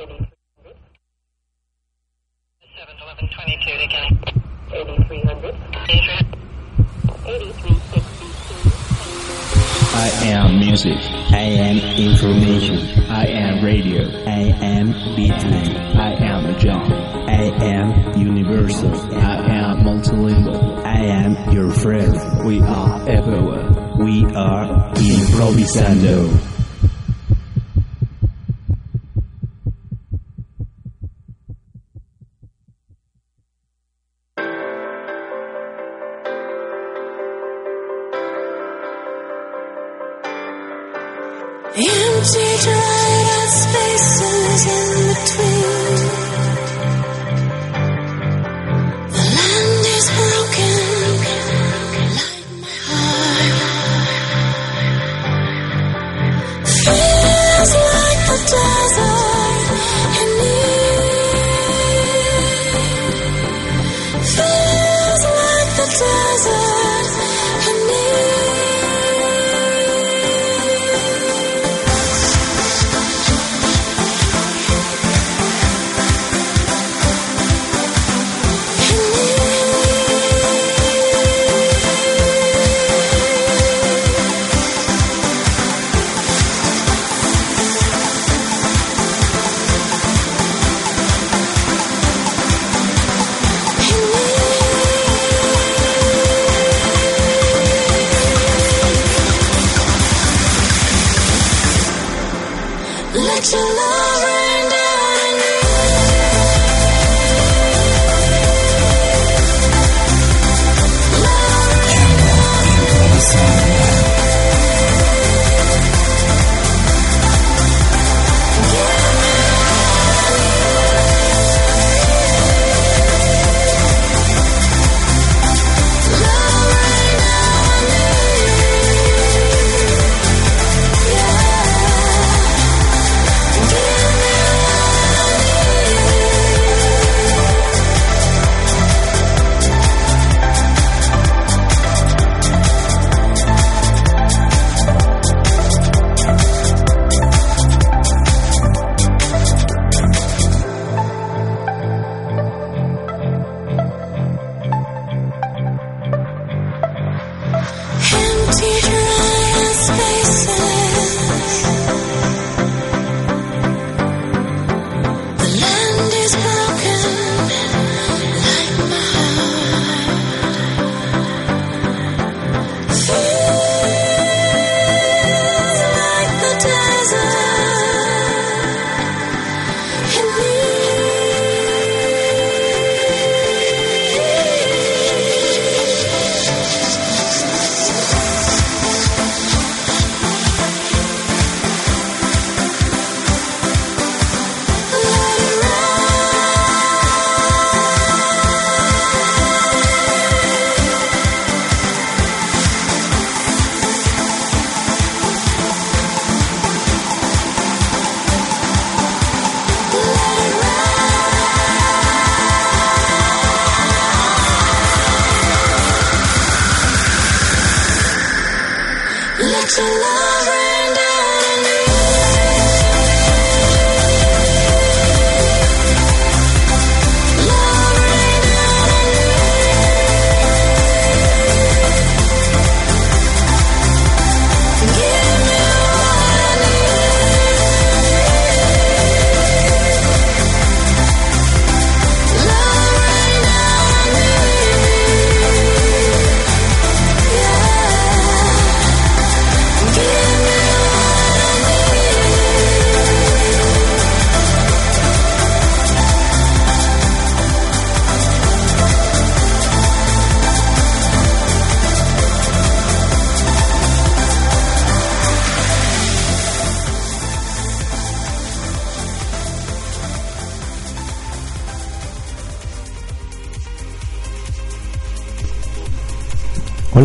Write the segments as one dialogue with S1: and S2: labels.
S1: I am music. I am information. I am radio. I am beatnik. I am John. I am universal. I am multilingual. I am your friend. We are everywhere. We are improvisando.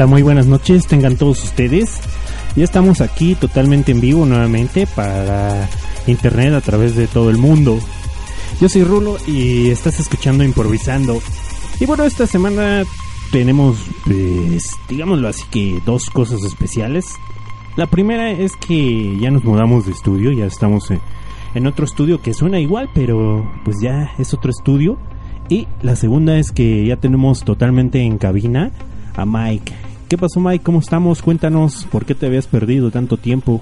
S2: Muy buenas noches, tengan todos ustedes. Ya estamos aquí totalmente en vivo nuevamente para internet a través de todo el mundo. Yo soy Rulo y estás escuchando Improvisando. Y bueno, esta semana tenemos, pues, digámoslo así que dos cosas especiales. La primera es que ya nos mudamos de estudio, ya estamos en otro estudio que suena igual, pero pues ya es otro estudio. Y la segunda es que ya tenemos totalmente en cabina a Mike. ¿Qué pasó Mike? ¿Cómo estamos? Cuéntanos, ¿por qué te habías perdido tanto tiempo?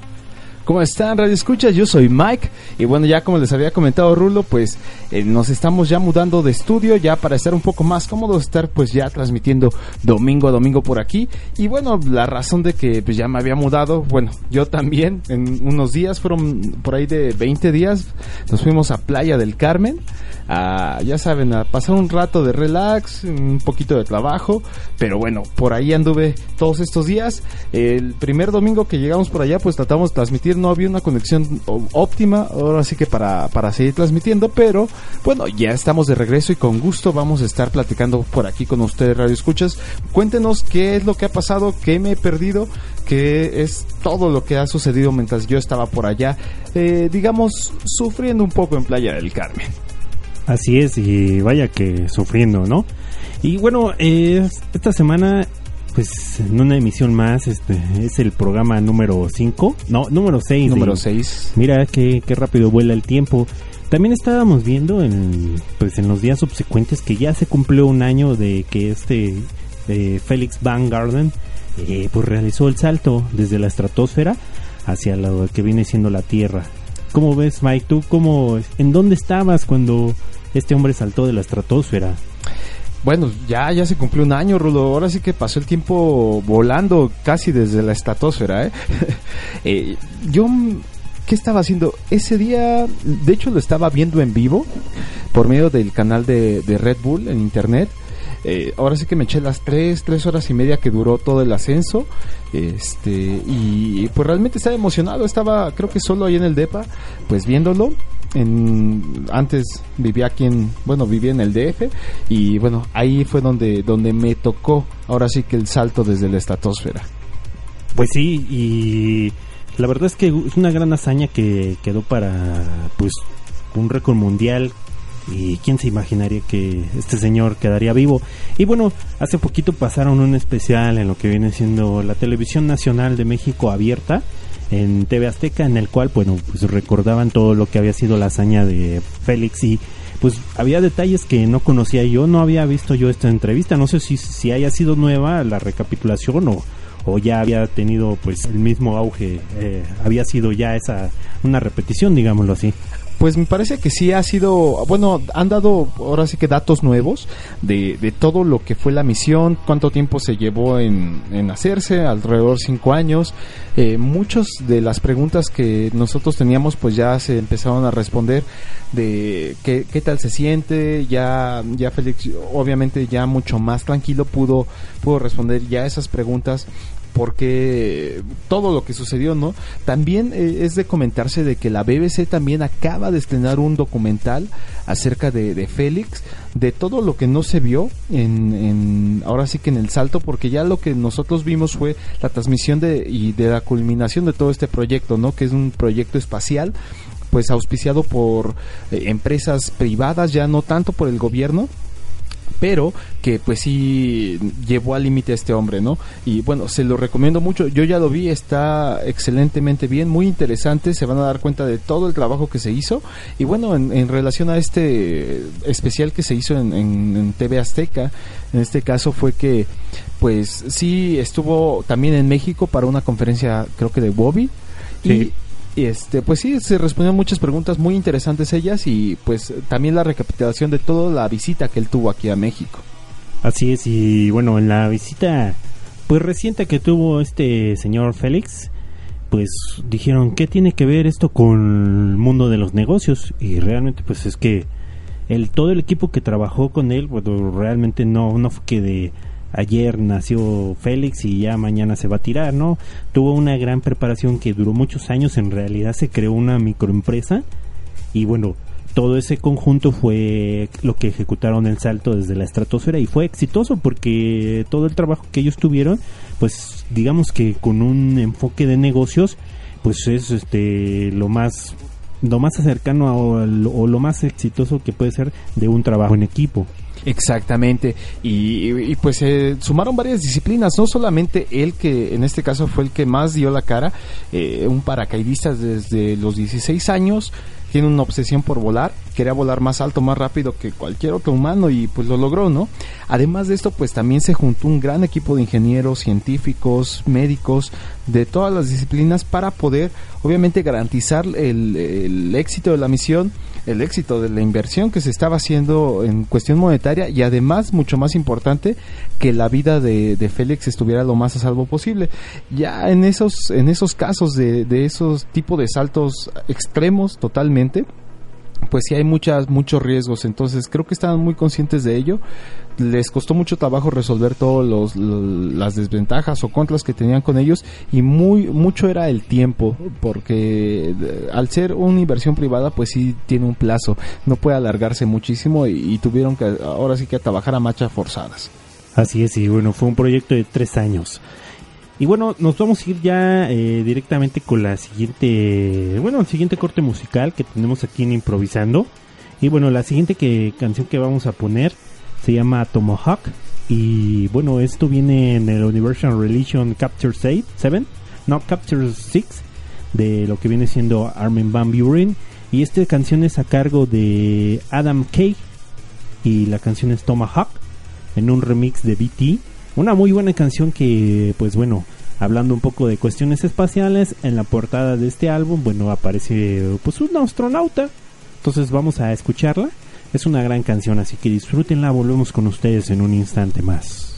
S3: ¿Cómo están, Radio Escuchas? Yo soy Mike y bueno, ya como les había comentado Rulo, pues eh, nos estamos ya mudando de estudio ya para estar un poco más cómodos, estar pues ya transmitiendo domingo a domingo por aquí y bueno, la razón de que pues ya me había mudado, bueno, yo también en unos días, fueron por ahí de 20 días, nos fuimos a Playa del Carmen, a, ya saben, a pasar un rato de relax, un poquito de trabajo, pero bueno, por ahí anduve todos estos días, el primer domingo que llegamos por allá pues tratamos de transmitir no había una conexión óptima, ahora sí que para, para seguir transmitiendo, pero bueno, ya estamos de regreso y con gusto vamos a estar platicando por aquí con ustedes, Radio Escuchas. Cuéntenos qué es lo que ha pasado, qué me he perdido, qué es todo lo que ha sucedido mientras yo estaba por allá, eh, digamos, sufriendo un poco en Playa del Carmen.
S2: Así es, y vaya que sufriendo, ¿no? Y bueno, eh, esta semana, pues en una emisión más, este es el programa número 5, no, número 6.
S3: Número 6.
S2: Mira qué, qué rápido vuela el tiempo. También estábamos viendo en, pues en los días subsecuentes que ya se cumplió un año de que este eh, Félix Van Garden eh, pues realizó el salto desde la estratosfera hacia lo que viene siendo la Tierra. ¿Cómo ves, Mike? ¿Tú cómo, en dónde estabas cuando este hombre saltó de la estratosfera?
S3: Bueno, ya, ya se cumplió un año, Rulo. Ahora sí que pasó el tiempo volando casi desde la estratosfera, ¿eh? Eh, yo, ¿qué estaba haciendo? Ese día, de hecho, lo estaba viendo en vivo por medio del canal de, de Red Bull en internet. Eh, ahora sí que me eché las tres, tres horas y media que duró todo el ascenso. Este, y pues realmente estaba emocionado. Estaba, creo que solo ahí en el DEPA, pues viéndolo. En, antes vivía aquí en, bueno, vivía en el DF. Y bueno, ahí fue donde, donde me tocó, ahora sí que el salto desde la estratosfera.
S2: Pues sí, y la verdad es que es una gran hazaña que quedó para pues un récord mundial y quién se imaginaría que este señor quedaría vivo. Y bueno, hace poquito pasaron un especial en lo que viene siendo la televisión nacional de México abierta en TV Azteca en el cual bueno, pues recordaban todo lo que había sido la hazaña de Félix y pues había detalles que no conocía yo, no había visto yo esta entrevista, no sé si, si haya sido nueva la recapitulación o, o ya había tenido pues el mismo auge, eh, había sido ya esa una repetición, digámoslo así.
S3: Pues me parece que sí ha sido, bueno, han dado ahora sí que datos nuevos de, de todo lo que fue la misión, cuánto tiempo se llevó en, en hacerse, alrededor de cinco años. Eh, muchas de las preguntas que nosotros teníamos pues ya se empezaron a responder de qué, qué tal se siente, ya, ya Félix obviamente ya mucho más tranquilo pudo, pudo responder ya esas preguntas porque todo lo que sucedió, ¿no? También eh, es de comentarse de que la BBC también acaba de estrenar un documental acerca de, Félix, de todo lo que no se vio en, en, ahora sí que en el salto, porque ya lo que nosotros vimos fue la transmisión de, y de la culminación de todo este proyecto, ¿no? Que es un proyecto espacial, pues auspiciado por eh, empresas privadas, ya no tanto por el gobierno, pero que pues sí llevó al límite a este hombre, ¿no? Y bueno, se lo recomiendo mucho, yo ya lo vi, está excelentemente bien, muy interesante, se van a dar cuenta de todo el trabajo que se hizo y bueno, en, en relación a este especial que se hizo en, en, en TV Azteca, en este caso fue que pues sí estuvo también en México para una conferencia creo que de Bobby
S2: Sí.
S3: Y este, pues sí, se respondieron muchas preguntas muy interesantes ellas y pues también la recapitulación de toda la visita que él tuvo aquí a México.
S2: Así es, y bueno, en la visita pues reciente que tuvo este señor Félix, pues dijeron, ¿qué tiene que ver esto con el mundo de los negocios? Y realmente pues es que el todo el equipo que trabajó con él, bueno, realmente no no fue que de ayer nació Félix y ya mañana se va a tirar, ¿no? Tuvo una gran preparación que duró muchos años, en realidad se creó una microempresa y bueno, todo ese conjunto fue lo que ejecutaron el salto desde la estratosfera y fue exitoso porque todo el trabajo que ellos tuvieron, pues digamos que con un enfoque de negocios, pues es este lo más lo más cercano a- o, lo- o lo más exitoso que puede ser de un trabajo en equipo.
S3: Exactamente, y, y, pues eh, sumaron varias disciplinas, no solamente él que en este caso fue el que más dio la cara, eh, un paracaidista desde los 16 años, tiene una obsesión por volar, quería volar más alto, más rápido que cualquier otro humano y pues lo logró, ¿no? Además de esto, pues también se juntó un gran equipo de ingenieros, científicos, médicos, de todas las disciplinas para poder, obviamente, garantizar el, el éxito de la misión, el éxito de la inversión que se estaba haciendo en cuestión monetaria y además, mucho más importante, que la vida de, Félix estuviera lo más a salvo posible. Ya en esos, en esos casos de, de esos tipos de saltos extremos totalmente, pues sí hay muchas muchos riesgos entonces creo que estaban muy conscientes de ello les costó mucho trabajo resolver todas las desventajas o contras que tenían con ellos y muy mucho era el tiempo porque al ser una inversión privada pues sí tiene un plazo no puede alargarse muchísimo y, y tuvieron que ahora sí que trabajar a marchas forzadas
S2: Así es, y bueno, fue un proyecto de tres años. Y bueno, nos vamos a ir ya eh, directamente con la siguiente, bueno, el siguiente corte musical que tenemos aquí en Improvisando. Y bueno, la siguiente que, canción que vamos a poner se llama Tomahawk. Y bueno, esto viene en el Universal Religion Capture 7, no, Capture 6, de lo que viene siendo Armin Van Buren. Y esta canción es a cargo de Adam Kay. Y la canción es Tomahawk en un remix de BT. Una muy buena canción que, pues bueno, hablando un poco de cuestiones espaciales, en la portada de este álbum, bueno, aparece pues un astronauta. Entonces vamos a escucharla. Es una gran canción, así que disfrútenla. Volvemos con ustedes en un instante más.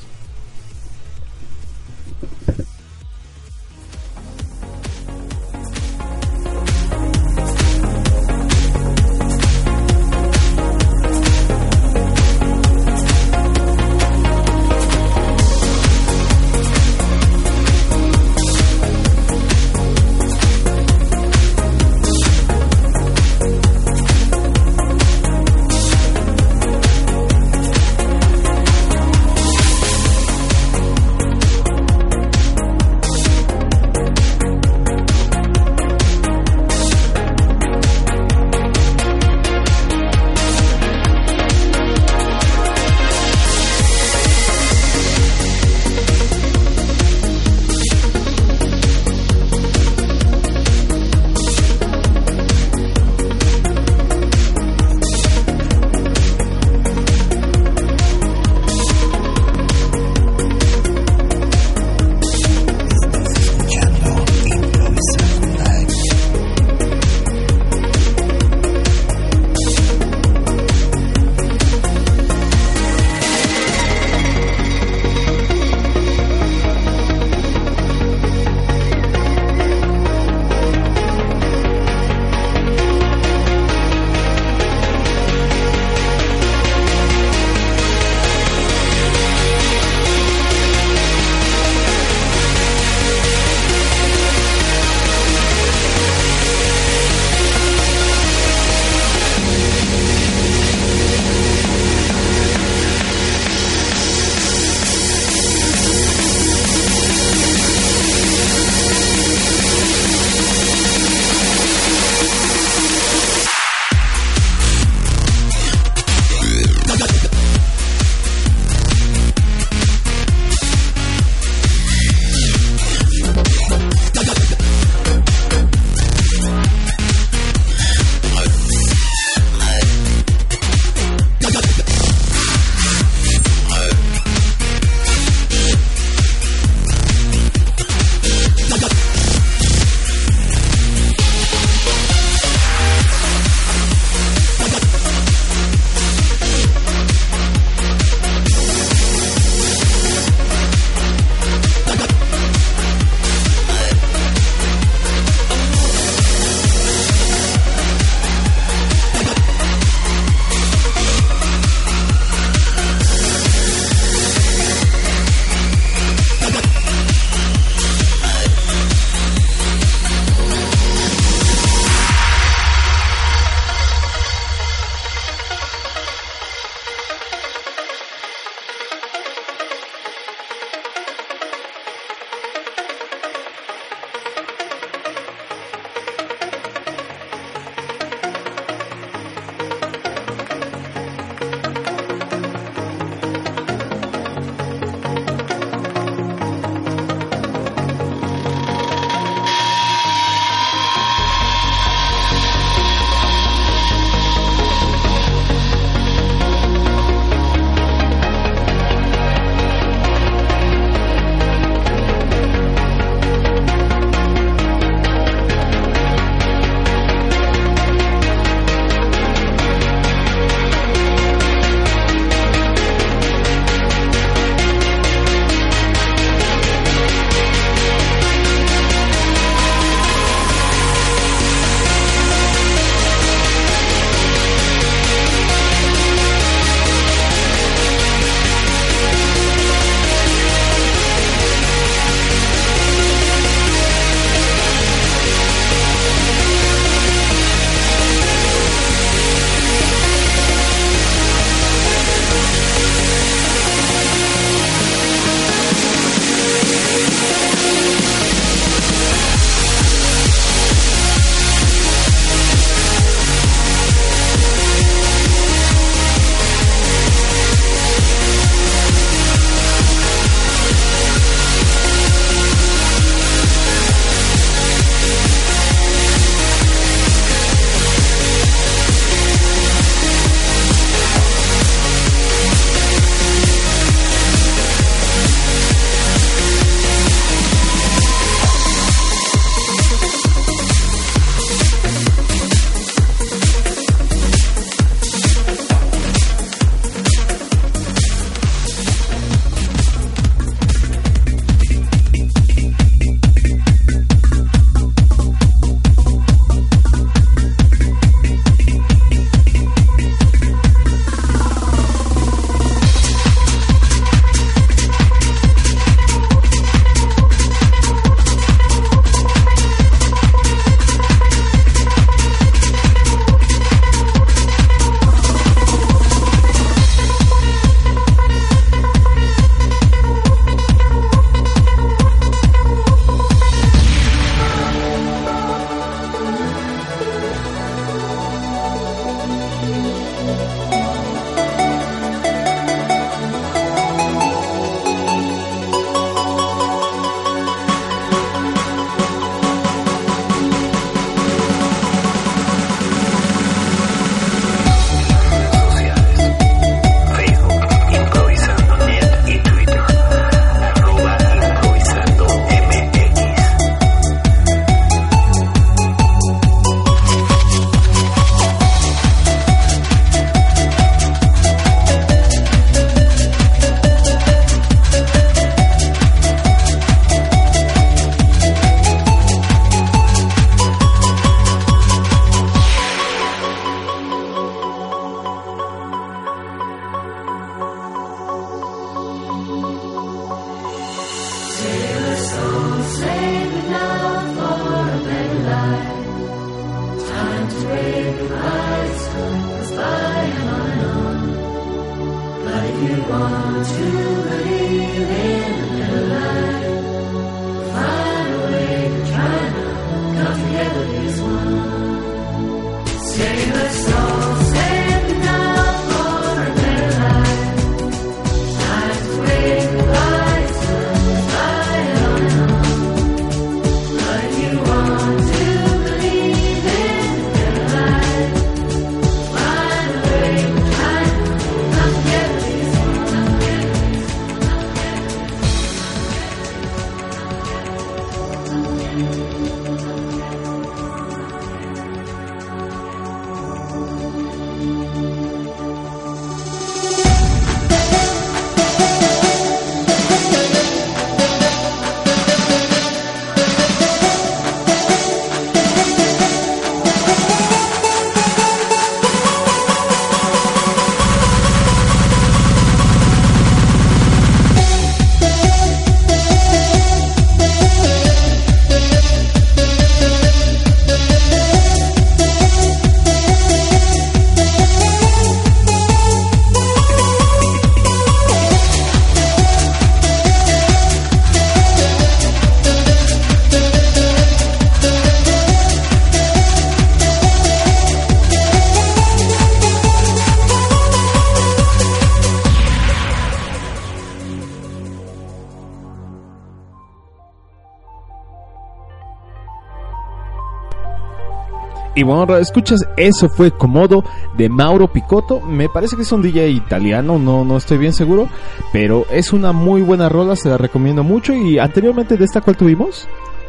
S3: Bueno, escuchas, eso fue Comodo de Mauro Picotto. Me parece que es un DJ italiano, no, no estoy bien seguro. Pero es una muy buena rola, se la recomiendo mucho. Y anteriormente de esta, ¿cuál tuvimos?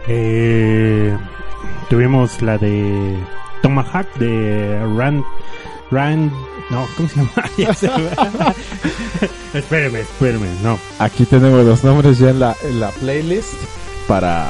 S2: Eh, tuvimos la de Tomahawk de Rand. Rand. No, ¿cómo se llama? Ya se me- espéreme, espéreme, no.
S3: Aquí tenemos los nombres ya en la, en la playlist para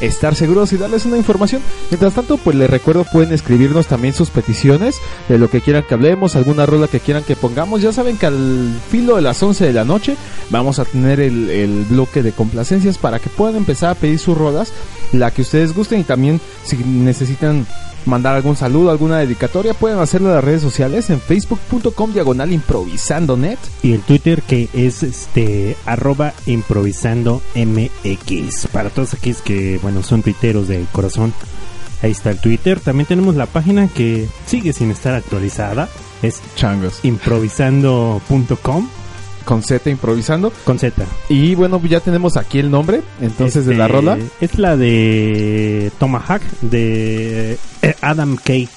S3: estar seguros y darles una información. Mientras tanto, pues les recuerdo, pueden escribirnos también sus peticiones de lo que quieran que hablemos, alguna rola que quieran que pongamos. Ya saben que al filo de las 11 de la noche vamos a tener el, bloque de complacencias para que puedan empezar a pedir sus rolas, la que ustedes gusten y también si necesitan mandar algún saludo, alguna dedicatoria, pueden hacerlo en las redes sociales en facebook.com diagonal improvisando net
S2: Y el Twitter que es este arroba improvisando MX. Para todos aquellos que, bueno, son tuiteros de corazón. Ahí está el Twitter. También tenemos la página que sigue sin estar actualizada. Es
S3: changos.
S2: improvisando.com
S3: Con Z improvisando.
S2: con Z.
S3: Y bueno, ya tenemos aquí el nombre, entonces de la
S2: Este,
S3: rola.
S2: Es la de Tomahawk de eh, Adam Kay.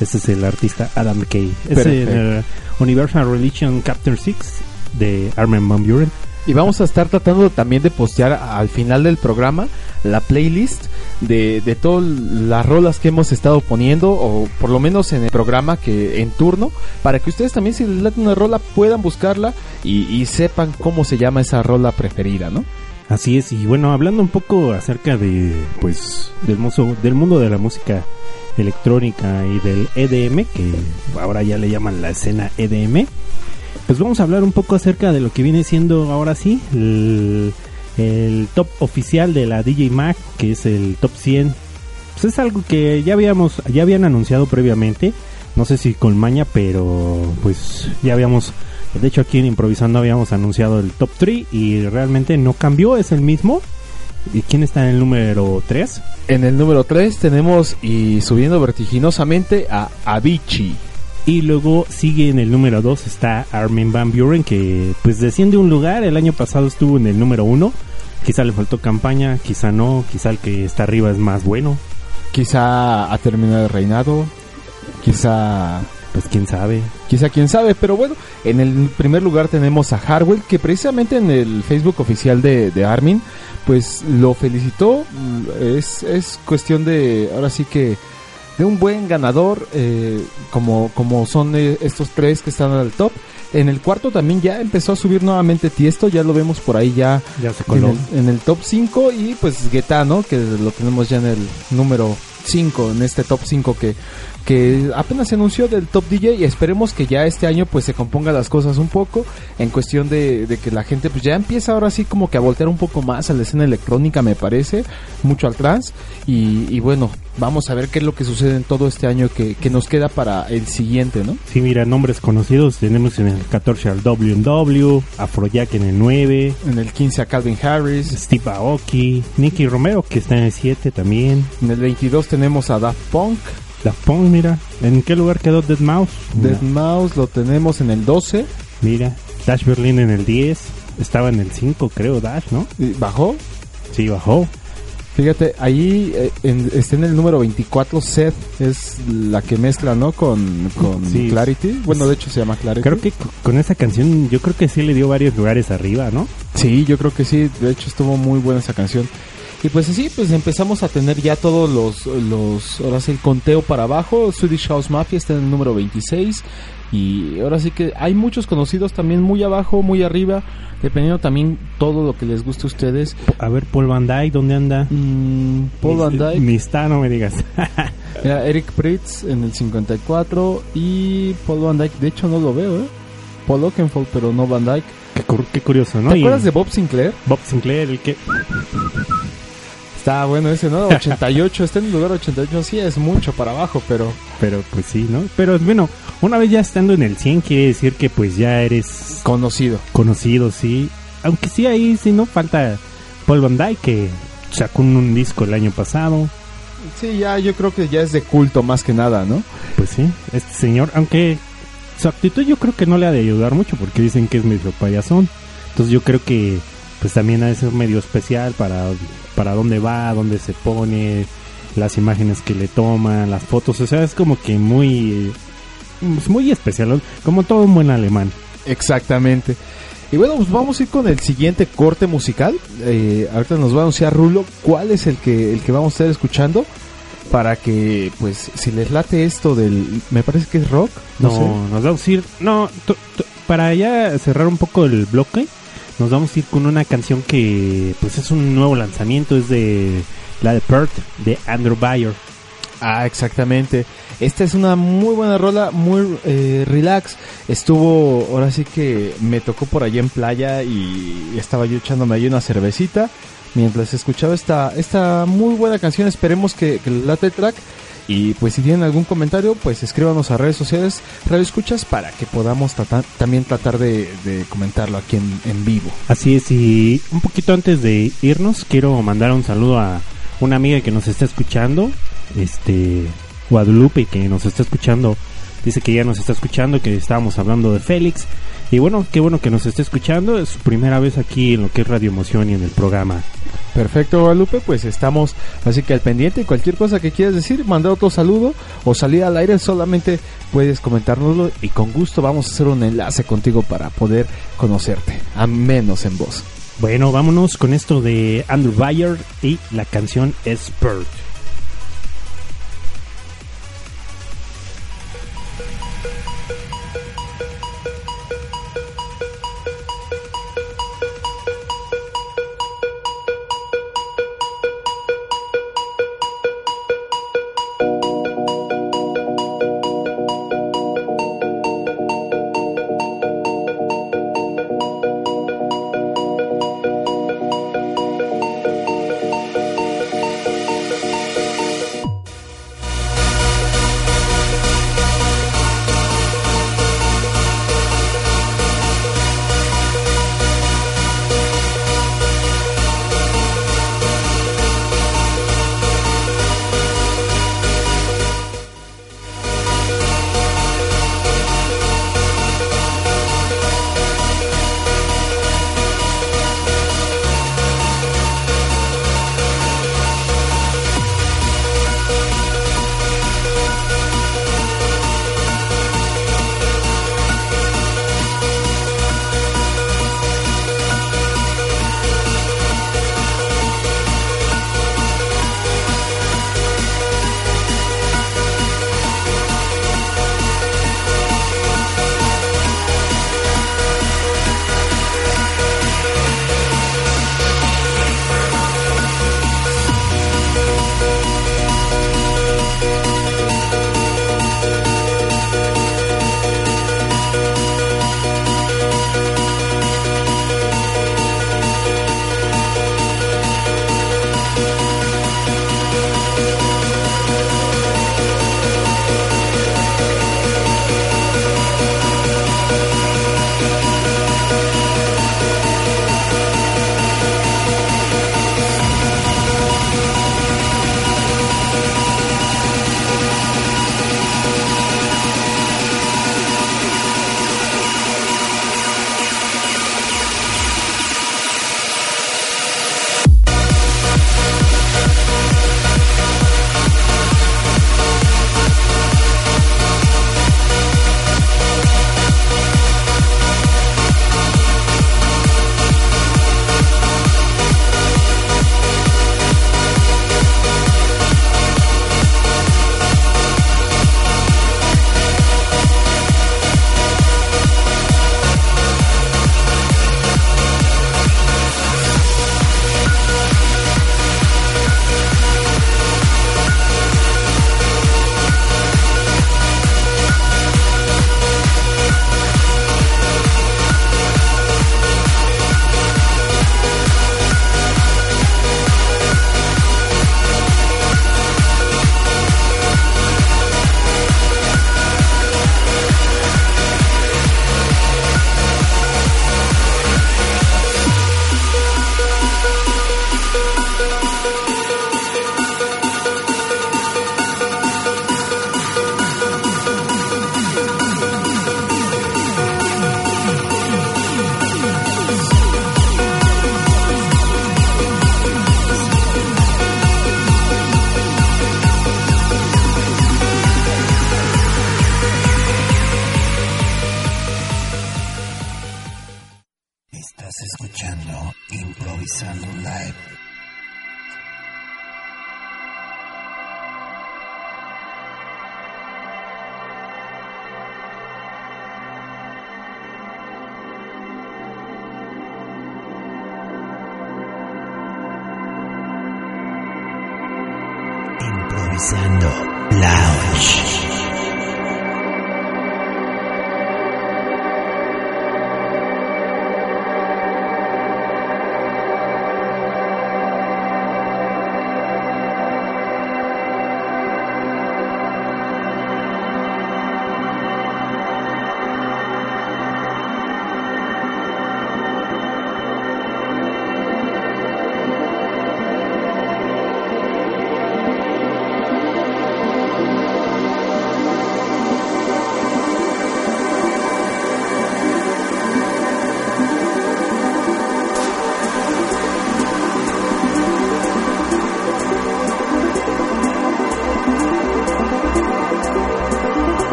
S2: Ese es el artista Adam Kay. Es
S3: Perfecto.
S2: el eh, Universal Religion Captain 6 de Armin Van Buren.
S3: Y vamos a estar tratando también de postear al final del programa la playlist de, de todas las rolas que hemos estado poniendo, o por lo menos en el programa que en turno, para que ustedes también si les late una rola puedan buscarla y, sepan cómo se llama esa rola preferida, ¿no?
S2: Así es, y bueno, hablando un poco acerca de, pues, del, muso- del mundo de la música electrónica y del EDM, que ahora ya le llaman la escena EDM, pues vamos a hablar un poco acerca de lo que viene siendo ahora sí el, top oficial de la DJ Mag, que es el top 100. Pues es algo que ya habíamos, ya habían anunciado previamente, no sé si con maña, pero pues ya habíamos de hecho, aquí en Improvisando habíamos anunciado el top 3 y realmente no cambió, es el mismo. ¿Y quién está en el número 3?
S3: En el número 3 tenemos y subiendo vertiginosamente a Avicii.
S2: Y luego sigue en el número 2 está Armin Van Buren, que pues desciende un lugar. El año pasado estuvo en el número 1. Quizá le faltó campaña, quizá no. Quizá el que está arriba es más bueno.
S3: Quizá ha terminado el reinado, quizá
S2: Pues quién sabe.
S3: Quizá quién sabe, pero bueno, en el primer lugar tenemos a Harwell, que precisamente en el Facebook oficial de, de Armin, pues lo felicitó. Es, es cuestión de, ahora sí que, de un buen ganador, eh, como, como son eh, estos tres que están al top. En el cuarto también ya empezó a subir nuevamente Tiesto, ya lo vemos por ahí ya
S2: Ya se
S3: en
S2: coló.
S3: el, en el top 5 y pues Guetta, ¿no? Que lo tenemos ya en el número 5 en este top 5 que, que apenas se anunció del top DJ y esperemos que ya este año pues se componga las cosas un poco en cuestión de, de que la gente pues ya empieza ahora sí como que a voltear un poco más a la escena electrónica me parece, mucho al trans y, y bueno, vamos a ver qué es lo que sucede en todo este año que, que nos queda para el siguiente, ¿no?
S2: Sí, mira, nombres conocidos. Tenemos en el 14 al W&W, Afrojack en el 9,
S3: En el 15 a Calvin Harris,
S2: Steve Aoki, Nicky Romero, que está en el 7 también.
S3: en el 22 tenemos a Daft Punk,
S2: Daft Punk, mira. ¿En qué lugar quedó Dead Mouse?
S3: Dead Mouse lo tenemos en el 12,
S2: mira. Dash Berlin en el 10. Estaba en el 5, creo, Dash, ¿no?
S3: bajó.
S2: Sí, bajó.
S3: Fíjate, ahí eh, en- está en el número 24, Seth es la que mezcla, ¿no? Con, con
S2: Sí.
S3: Clarity. Bueno, de hecho se llama Clarity.
S2: Creo que con esa canción, yo creo que sí le dio varios lugares arriba, ¿no?
S3: Sí, yo creo que sí. De hecho estuvo muy buena esa canción. Y pues así, pues empezamos a tener ya todos los, los, ahora sí el conteo para abajo. Swedish House Mafia está en el número 26. Y ahora sí que hay muchos conocidos también muy abajo, muy arriba. Dependiendo también todo lo que les guste a ustedes.
S2: A ver, Paul Van Dyke, ¿dónde anda?
S3: Mm, Paul Van Dyke.
S2: Ni está, no me digas.
S3: Mira, Eric Pritz en el 54 y Paul Van Dyke, de hecho no lo veo, ¿eh? Paul Oakenfold, pero no Van Dyke.
S2: qué, qué curioso, ¿no?
S3: ¿Te acuerdas de Bob Sinclair?
S2: Bob Sinclair, el que...
S3: Está bueno ese, ¿no? 88, está en el lugar 88, sí es mucho para abajo, pero
S2: Pero pues sí, ¿no? Pero bueno, una vez ya estando en el 100 quiere decir que pues ya eres
S3: conocido.
S2: conocido, sí. Aunque sí ahí sí no falta Paul Van Dyke que sacó un, un disco el año pasado.
S3: Sí, ya yo creo que ya es de culto más que nada, ¿no?
S2: Pues sí, este señor, aunque su actitud yo creo que no le ha de ayudar mucho porque dicen que es medio payasón. Entonces yo creo que pues también ha de ser medio especial para, para dónde va, dónde se pone, las imágenes que le toman, las fotos. O sea, es como que muy, es muy especial, como todo un buen alemán.
S3: Exactamente. Y bueno, pues vamos a ir con el siguiente corte musical. Eh, ahorita nos va a anunciar Rulo cuál es el que, el que vamos a estar escuchando. Para que, pues, si les late esto del... Me parece que es rock.
S2: No,
S3: No, sé.
S2: nos vamos a ir. No, para ya cerrar un poco el bloque, nos vamos a ir con una canción que, pues, es un nuevo lanzamiento. Es de la de Perth de Andrew Bayer.
S3: Ah, exactamente. Esta es una muy buena rola, muy eh, relax. Estuvo, ahora sí que me tocó por allá en playa y estaba yo echándome ahí una cervecita mientras escuchaba esta, esta muy buena canción. Esperemos que, que les late el track. Y pues si tienen algún comentario, pues escríbanos a redes sociales, Radio Escuchas, para que podamos también tratar de, de comentarlo aquí en, en vivo.
S2: Así es, y un poquito antes de irnos, quiero mandar un saludo a una amiga que nos está escuchando, este Guadalupe, que nos está escuchando. Dice que ya nos está escuchando, que estábamos hablando de Félix. Y bueno, qué bueno que nos esté escuchando. Es su primera vez aquí en lo que es Radio Emoción y en el programa.
S3: Perfecto, Guadalupe, pues estamos así que al pendiente cualquier cosa que quieras decir, mandar otro saludo o salir al aire, solamente puedes comentárnoslo y con gusto vamos a hacer un enlace contigo para poder conocerte, a menos en voz.
S2: Bueno, vámonos con esto de Andrew Bayer y la canción es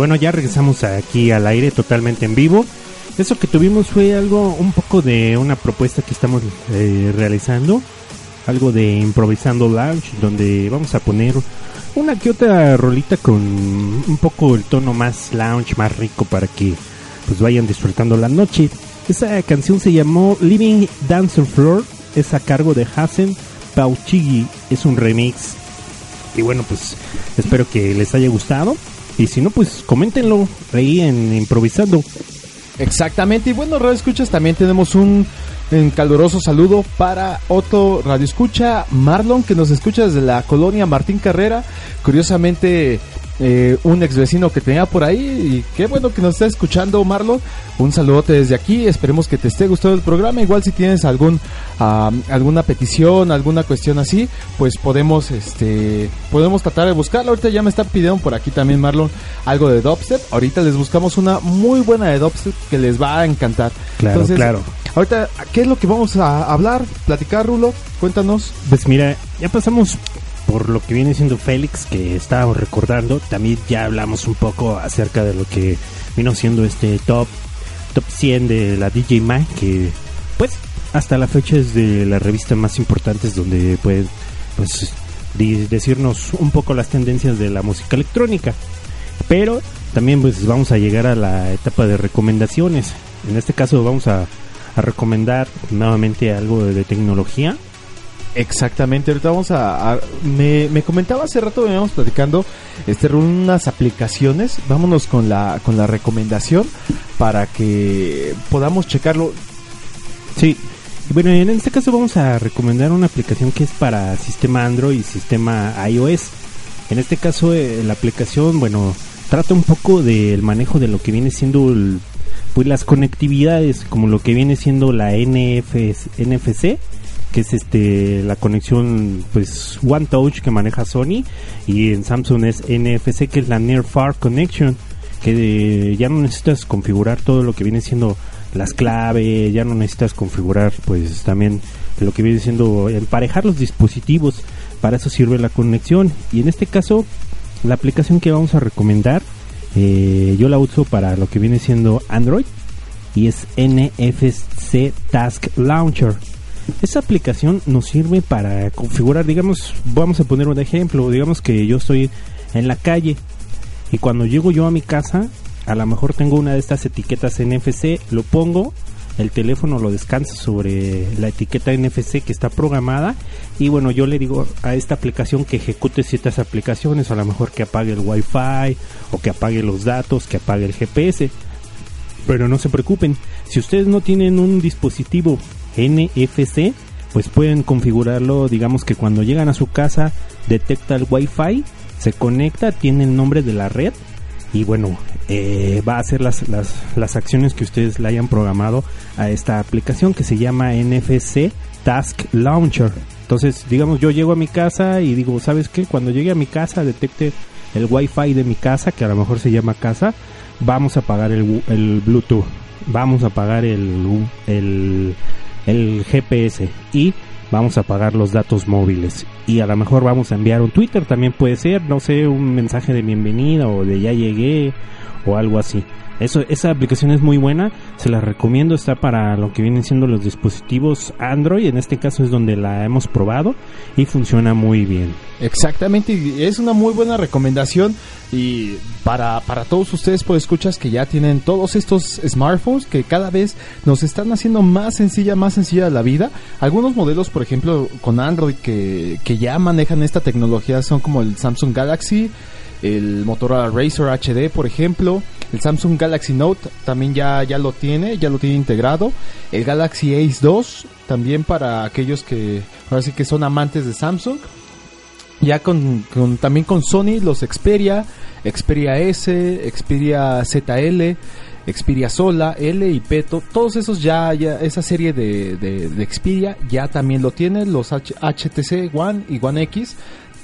S2: bueno, ya regresamos aquí al aire totalmente en vivo. Eso que tuvimos fue algo, un poco de una propuesta que estamos eh, realizando. Algo de improvisando lounge, donde vamos a poner una que otra rolita con un poco el tono más lounge, más rico para que pues vayan disfrutando la noche. Esa canción se llamó Living Dancer Floor, es a cargo de Hasen Pauchigi, es un remix. Y bueno, pues espero que les haya gustado. Y si no, pues coméntenlo ahí en improvisando.
S3: Exactamente, y bueno, Radio Escuchas también tenemos un, un caluroso saludo para Otto Radio Escucha Marlon, que nos escucha desde la colonia Martín Carrera. Curiosamente, eh, un ex vecino que tenía por ahí, y qué bueno que nos está escuchando, Marlon. Un saludote desde aquí, esperemos que te esté gustando el programa. Igual si tienes algún alguna petición, alguna cuestión así, pues podemos este podemos tratar de buscarla. Ahorita ya me está pidiendo por aquí también Marlon algo de dubstep. Ahorita les buscamos una muy buena de dubstep que les va a encantar.
S2: Claro, claro.
S3: Ahorita, ¿qué es lo que vamos a hablar? Platicar, Rulo. Cuéntanos.
S2: Pues mira, ya pasamos por lo que viene siendo Félix, que estábamos recordando. También ya hablamos un poco acerca de lo que vino siendo este top, top 100 de la DJ Mag, que pues hasta la fecha es de las revistas más importantes donde pueden pues decirnos un poco las tendencias de la música electrónica. Pero también pues vamos a llegar a la etapa de recomendaciones. En este caso vamos a, recomendar nuevamente algo de tecnología.
S3: Exactamente, ahorita vamos a... me, me comentaba hace rato, veníamos platicando, este, unas aplicaciones. Vámonos con la, con la recomendación para que podamos checarlo.
S2: Sí. Bueno, en este caso vamos a recomendar una aplicación que es para sistema Android y sistema iOS. En este caso eh, la aplicación, bueno, trata un poco del manejo de lo que viene siendo pues las conectividades, como lo que viene siendo la NF, NFC, que es este la conexión pues One Touch que maneja Sony y en Samsung es NFC que es la Near Far Connection que eh, ya no necesitas configurar todo lo que viene siendo las claves, ya no necesitas configurar pues también lo que viene siendo emparejar los dispositivos, para eso sirve la conexión y en este caso la aplicación que vamos a recomendar eh, yo la uso para lo que viene siendo Android y es NFC Task Launcher. Esa aplicación nos sirve para configurar, digamos, vamos a poner un ejemplo, digamos que yo estoy en la calle y cuando llego yo a mi casa, a lo mejor tengo una de estas etiquetas NFC, lo pongo, el teléfono lo descansa sobre la etiqueta NFC que está programada y bueno, yo le digo a esta aplicación que ejecute ciertas aplicaciones, a lo mejor que apague el Wi-Fi o que apague los datos, que apague el GPS. Pero no se preocupen, si ustedes no tienen un dispositivo NFC, pues pueden configurarlo, digamos que cuando llegan a su casa detecta el Wi-Fi, se conecta, tiene el nombre de la red y bueno, eh, va a hacer las, las, las acciones que ustedes le hayan programado a esta aplicación que se llama NFC Task Launcher. Entonces, digamos, yo llego a mi casa y digo, ¿sabes qué? Cuando llegue a mi casa detecte el Wi-Fi de mi casa, que a lo mejor se llama casa, vamos a apagar el, el Bluetooth, vamos a apagar el, el, el GPS y vamos a apagar los datos móviles. Y a lo mejor vamos a enviar un Twitter también puede ser no sé un mensaje de bienvenida o de ya llegué o algo así eso esa aplicación es muy buena se la recomiendo está para lo que vienen siendo los dispositivos Android en este caso es donde la hemos probado y funciona muy bien
S3: Exactamente, es una muy buena recomendación y para, para todos ustedes pues escuchas que ya tienen todos estos smartphones que cada vez nos están haciendo más sencilla, más sencilla la vida. Algunos modelos, por ejemplo, con Android que, que ya manejan esta tecnología son como el Samsung Galaxy, el Motorola Razr HD, por ejemplo, el Samsung Galaxy Note también ya, ya lo tiene, ya lo tiene integrado, el Galaxy Ace 2 también para aquellos que que son amantes de Samsung. Ya con, también con Sony los Xperia, Xperia S, Xperia ZL, Xperia Sola, L y P, to- todos esos ya, ya esa serie de, de, Xperia ya también lo tienen, los HTC One y One X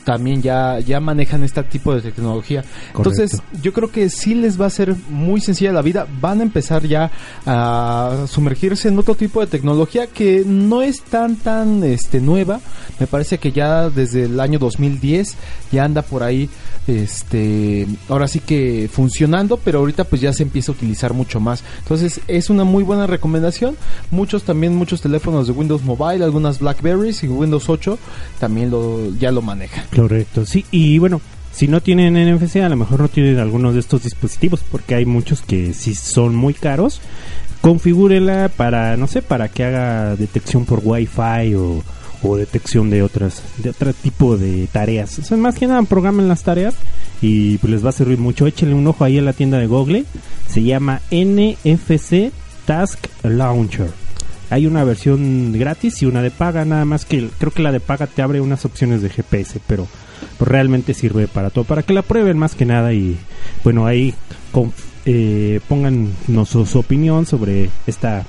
S3: también ya, ya manejan este tipo de tecnología. Entonces, yo creo que sí les va a ser muy sencilla la vida. Van a empezar ya a sumergirse en otro tipo de tecnología que no es tan, tan este, nueva. Me parece que ya desde el año 2010 ya anda por ahí, este, ahora sí que funcionando, pero ahorita pues ya se empieza a utilizar mucho más. Entonces, es una muy buena recomendación. Muchos también, muchos teléfonos de Windows Mobile, algunas Blackberries y Windows 8 también lo, ya lo manejan.
S2: Correcto, sí, y bueno, si no tienen NFC, a lo mejor no tienen algunos de estos dispositivos, porque hay muchos que sí son muy caros, configúrela para, no sé, para que haga detección por Wi-Fi o, o detección de otras, de otro tipo de tareas. O sea, más que nada programen las tareas y pues les va a servir mucho. Échenle un ojo ahí a la tienda de Google. Se llama NFC Task Launcher. Hay una versión gratis y una de paga, nada más que creo que la de paga te abre unas opciones de GPS, pero realmente sirve para todo, para que la prueben más que nada y bueno, ahí con, eh, pónganos su, su opinión sobre esta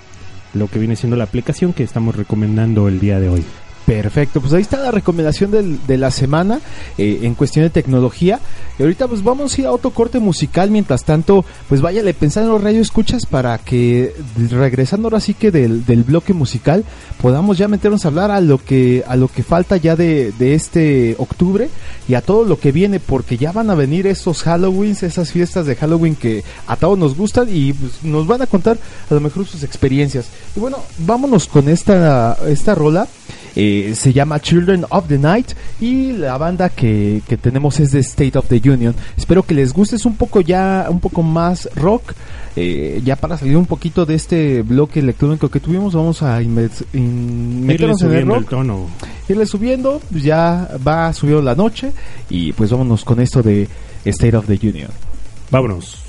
S2: lo que viene siendo la aplicación que estamos recomendando el día de hoy.
S3: Perfecto, pues ahí está la recomendación del- de la semana eh, en cuestión de tecnología. Y ahorita pues vamos a ir a otro corte musical. Mientras tanto, pues váyale pensando en los radio escuchas para que regresando ahora sí que del, del bloque musical podamos ya meternos a hablar a lo que a lo que falta ya de, de este octubre y a todo lo que viene porque ya van a venir esos Halloweens, esas fiestas de Halloween que a todos nos gustan y pues, nos van a contar a lo mejor sus experiencias. Y bueno, vámonos con esta esta rola. Eh, se llama Children of the Night y la banda que, que tenemos es de State of the Union. Espero que les guste, es un poco ya, un poco más rock. Eh, ya para salir un poquito de este bloque electrónico que tuvimos, vamos a meternos en el
S2: subiendo el tono.
S3: irle subiendo, pues ya va subiendo la noche y pues vámonos con esto de State of the Union.
S2: Vámonos.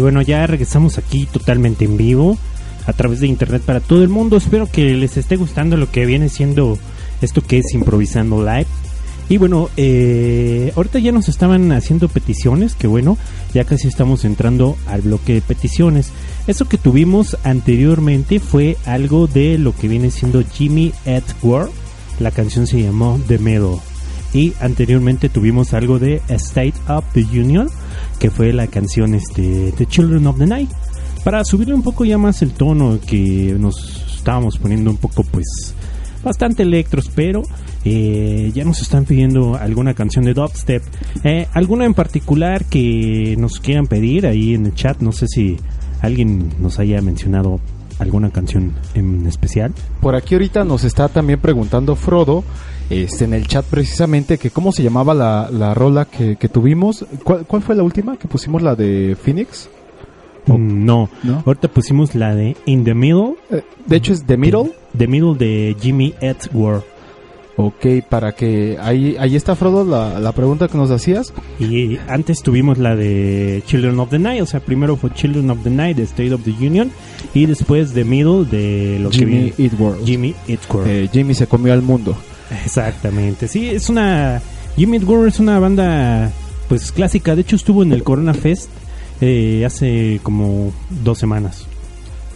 S4: Y
S2: bueno, ya regresamos aquí totalmente en vivo a través de internet para todo el mundo. Espero que les esté gustando lo que viene siendo esto que es improvisando live. Y bueno, eh, ahorita ya nos estaban haciendo peticiones, que bueno, ya casi estamos entrando al bloque de peticiones. Eso que tuvimos anteriormente fue algo de lo que viene siendo Jimmy Edward. La canción se llamó The Middle. Y anteriormente tuvimos algo de State of the Union, que fue la canción este, The Children of the Night. Para subirle un poco ya más el tono que nos estábamos poniendo un poco pues bastante electros, pero eh, ya nos están pidiendo alguna canción de dubstep. Eh, alguna en particular que nos quieran pedir ahí en el chat, no sé si alguien nos haya mencionado alguna canción en especial.
S3: Por aquí ahorita nos está también preguntando Frodo, este, en el chat precisamente, que cómo se llamaba la, la rola que, que tuvimos. ¿Cuál, cuál fue la última que pusimos? ¿La de Phoenix?
S2: Mm, no.
S3: ¿No?
S2: ahorita pusimos la de In the Middle.
S3: Eh, de hecho es The Middle.
S2: The Middle de Jimmy Edward.
S3: Ok, para que ahí, ahí está Frodo la, la pregunta que nos hacías.
S2: Y antes tuvimos la de Children of the Night, o sea, primero fue Children of the Night de State of the Union y después The Middle de lo que
S3: Jimmy
S2: viene-
S3: World.
S2: Jimmy Eat World.
S3: Eh, Jimmy se comió al mundo.
S2: Exactamente, sí, es una... Jimmy Eat World es una banda pues clásica, de hecho estuvo en el Corona Fest eh, hace como dos semanas.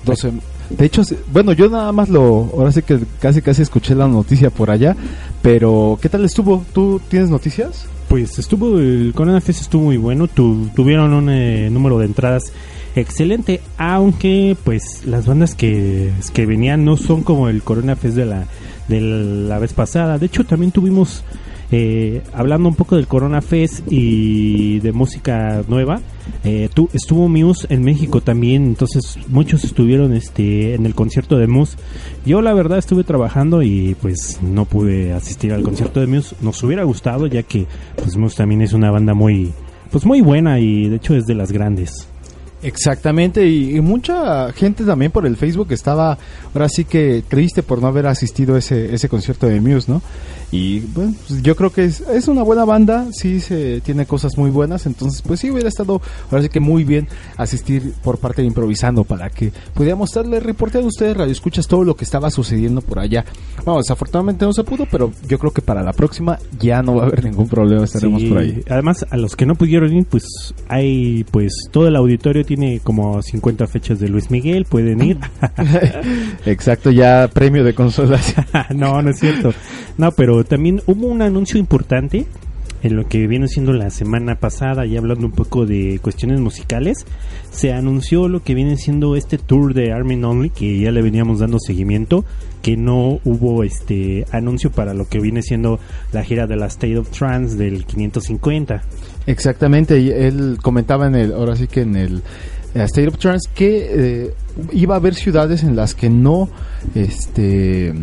S3: 12. De hecho, bueno, yo nada más lo, ahora sí que casi casi escuché la noticia por allá, Pero, ¿qué tal estuvo? ¿Tú tienes noticias?
S2: Pues estuvo, el Corona Fest estuvo muy bueno, tu- tuvieron un eh, número de entradas excelente, aunque pues las bandas que, que venían no son como el Corona Fest de la, de la vez pasada. De hecho, también tuvimos, eh, hablando un poco del Corona Fest y de música nueva, eh, tu- estuvo Muse en México también, entonces muchos estuvieron este en el concierto de Muse. Yo la verdad estuve trabajando y pues no pude asistir al concierto de Muse. Nos hubiera gustado ya que pues Muse también es una banda muy pues muy buena y de hecho es de las grandes.
S3: Exactamente, y, y mucha gente también por el Facebook estaba ahora sí que triste por no haber asistido a ese, ese concierto de Muse, ¿no? Y bueno, pues, yo creo que es, es una buena banda, sí se tiene cosas muy buenas, entonces pues sí hubiera estado ahora sí que muy bien asistir por parte de Improvisando para que pudiéramos darle reporte a ustedes, radio escuchas todo lo que estaba sucediendo por allá. Bueno, desafortunadamente no se pudo, pero yo creo que para la próxima ya no va a haber ningún problema, estaremos
S2: Sí,
S3: por ahí.
S2: Además, a los que no pudieron ir, pues hay pues todo el auditorio tiene como 50 fechas de Luis Miguel, pueden ir.
S3: Exacto, ya premio de consolas.
S2: no, no es cierto. No, pero también hubo un anuncio importante en lo que viene siendo la semana pasada, y hablando un poco de cuestiones musicales, se anunció lo que viene siendo este tour de Armin Only, que ya le veníamos dando seguimiento, que no hubo este anuncio para lo que viene siendo la gira de la State of Trance del 550.
S3: Exactamente, y él comentaba en el, ahora sí que en el eh, State of Trance que eh, iba a haber ciudades en las que no, este,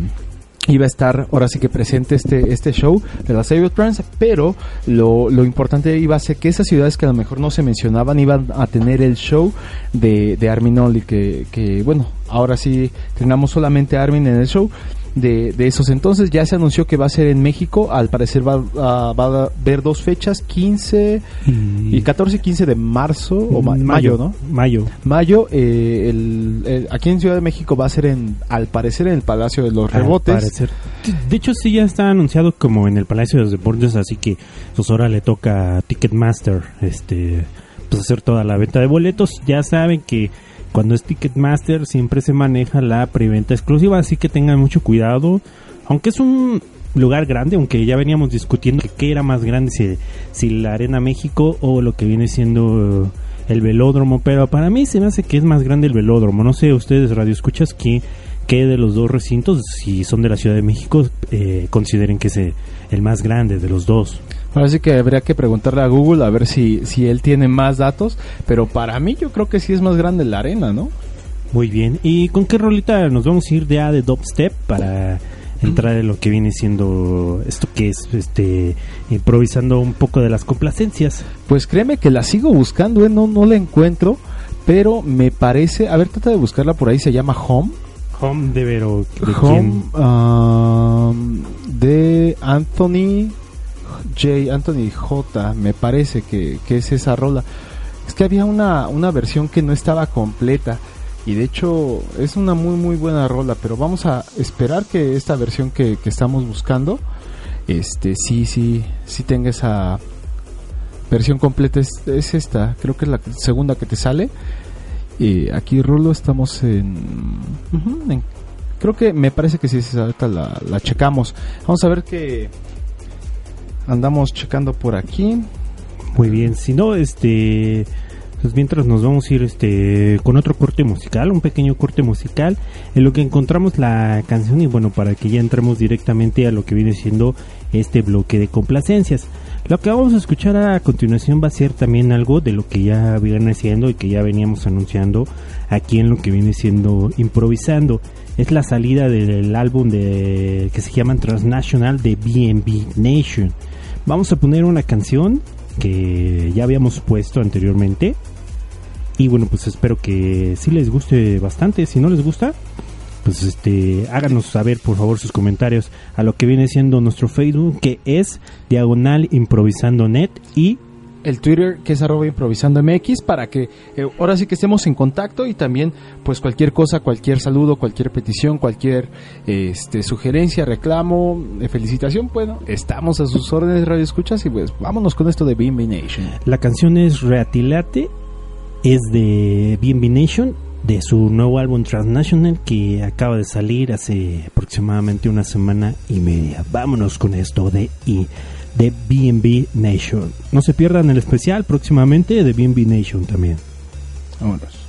S3: iba a estar ahora sí que presente este, este show de la State of Trance, pero lo, lo importante iba a ser que esas ciudades que a lo mejor no se mencionaban iban a tener el show de, de Armin Only, que, que bueno, ahora sí tengamos solamente a Armin en el show de, de esos entonces. Ya se anunció que va a ser en México. Al parecer va, a- va a haber dos fechas, 15 y 14 y 15 de marzo o ma- mayo, ¿no?
S2: Mayo.
S3: Mayo, eh, el- el- aquí en Ciudad de México va a ser en, al parecer en el Palacio de los
S2: Al
S3: Rebotes.
S2: parecer. De- De hecho, sí ya está anunciado como en el Palacio de los Deportes, así que pues ahora le toca a Ticketmaster este pues hacer toda la venta de boletos. Ya saben que cuando es Ticketmaster siempre se maneja la preventa exclusiva, así que tengan mucho cuidado. Aunque es un lugar grande, aunque ya veníamos discutiendo qué era más grande, si, si la Arena México o lo que viene siendo el velódromo, pero para mí se me hace que es más grande el velódromo. No sé, ustedes radio escuchas que, que de los dos recintos, si son de la Ciudad de México, eh, consideren que es el más grande de los dos.
S3: Ahora sí que habría que preguntarle a Google a ver si, si él tiene más datos, pero para mí yo creo que sí es más grande la arena, ¿no?
S2: Muy bien. ¿Y con qué rolita nos vamos a ir ya de dubstep para entrar en lo que viene siendo esto que es este improvisando un poco de las complacencias?
S3: Pues créeme que la sigo buscando, ¿eh? no, no la encuentro, pero me parece, a ver, trata de buscarla por ahí, se llama Home.
S2: Home de Vero de
S3: Home um, de Anthony J. Anthony J. Me parece que, que es esa rola. Es que había una, una versión que no estaba completa. Y de hecho es una muy muy buena rola. Pero vamos a esperar que esta versión que, que estamos buscando. Este sí, sí, sí tenga esa versión completa. Es, es esta. Creo que es la segunda que te sale. Y aquí Rulo estamos en, creo que me parece que sí es esa, la, la checamos. Vamos a ver que andamos checando por aquí.
S2: Muy bien, si no, este, pues mientras nos vamos a ir este con otro corte musical, un pequeño corte musical, en lo que encontramos la canción y bueno, para que ya entremos directamente a lo que viene siendo este bloque de complacencias. Lo que vamos a escuchar a continuación va a ser también algo de lo que ya viene siendo y que ya veníamos anunciando aquí en lo que viene siendo improvisando. Es la salida del álbum de que se llama Transnational de BNB Nation. Vamos a poner una canción que ya habíamos puesto anteriormente. Y bueno, pues espero que sí les guste bastante. Si no les gusta, pues este, háganos saber por favor sus comentarios a lo que viene siendo nuestro Facebook, que es Diagonal Improvisando Net y
S3: el Twitter que es arroba improvisando MX para que eh, ahora sí que estemos en contacto y también pues cualquier cosa, cualquier saludo, cualquier petición, cualquier este, sugerencia, reclamo, eh, felicitación, bueno, estamos a sus órdenes radio escuchas y pues vámonos con esto de BMB Nation.
S2: La canción es Reatilate, es de BMB Nation, de su nuevo álbum Transnational que acaba de salir hace aproximadamente una semana y media. Vámonos con esto de... Y, de BB Nation. No se pierdan el especial próximamente de BB Nation también.
S5: Vámonos.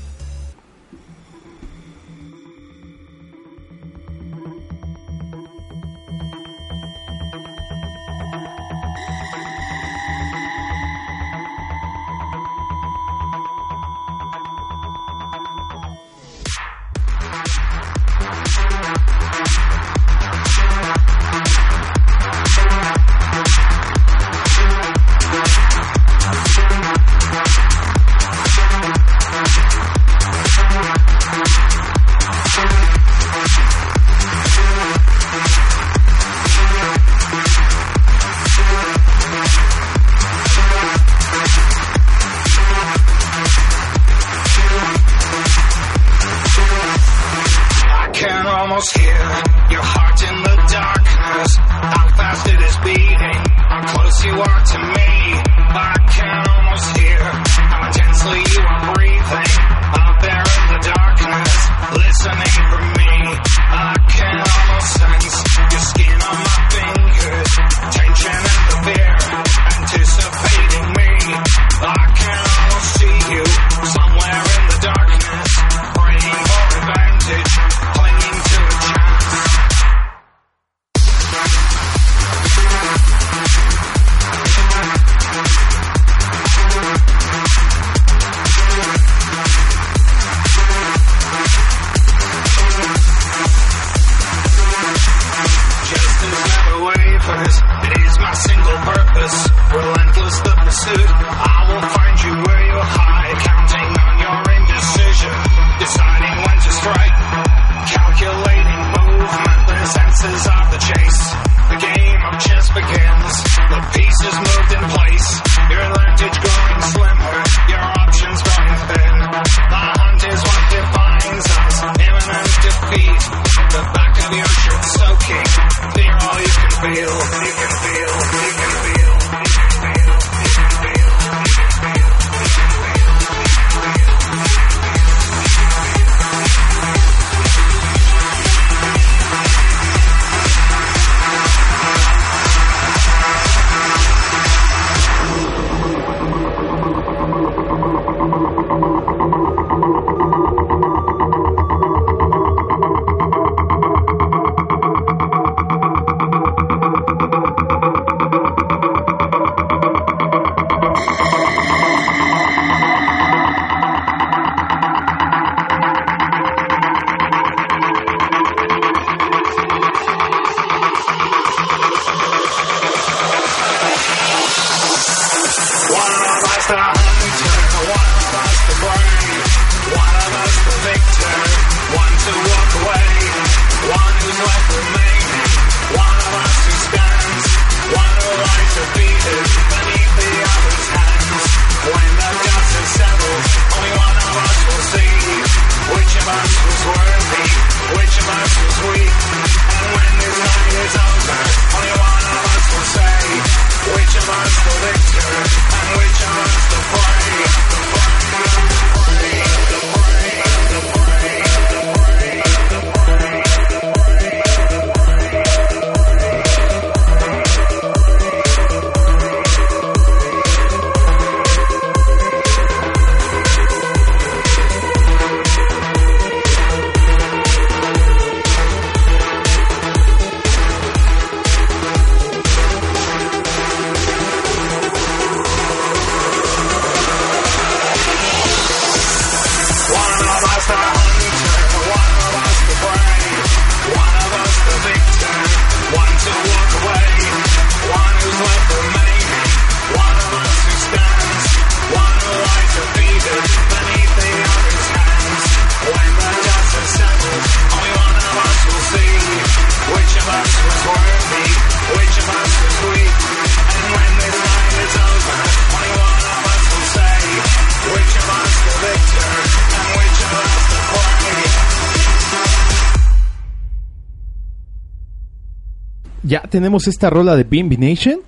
S5: tenemos esta rola de Bimbi Nation.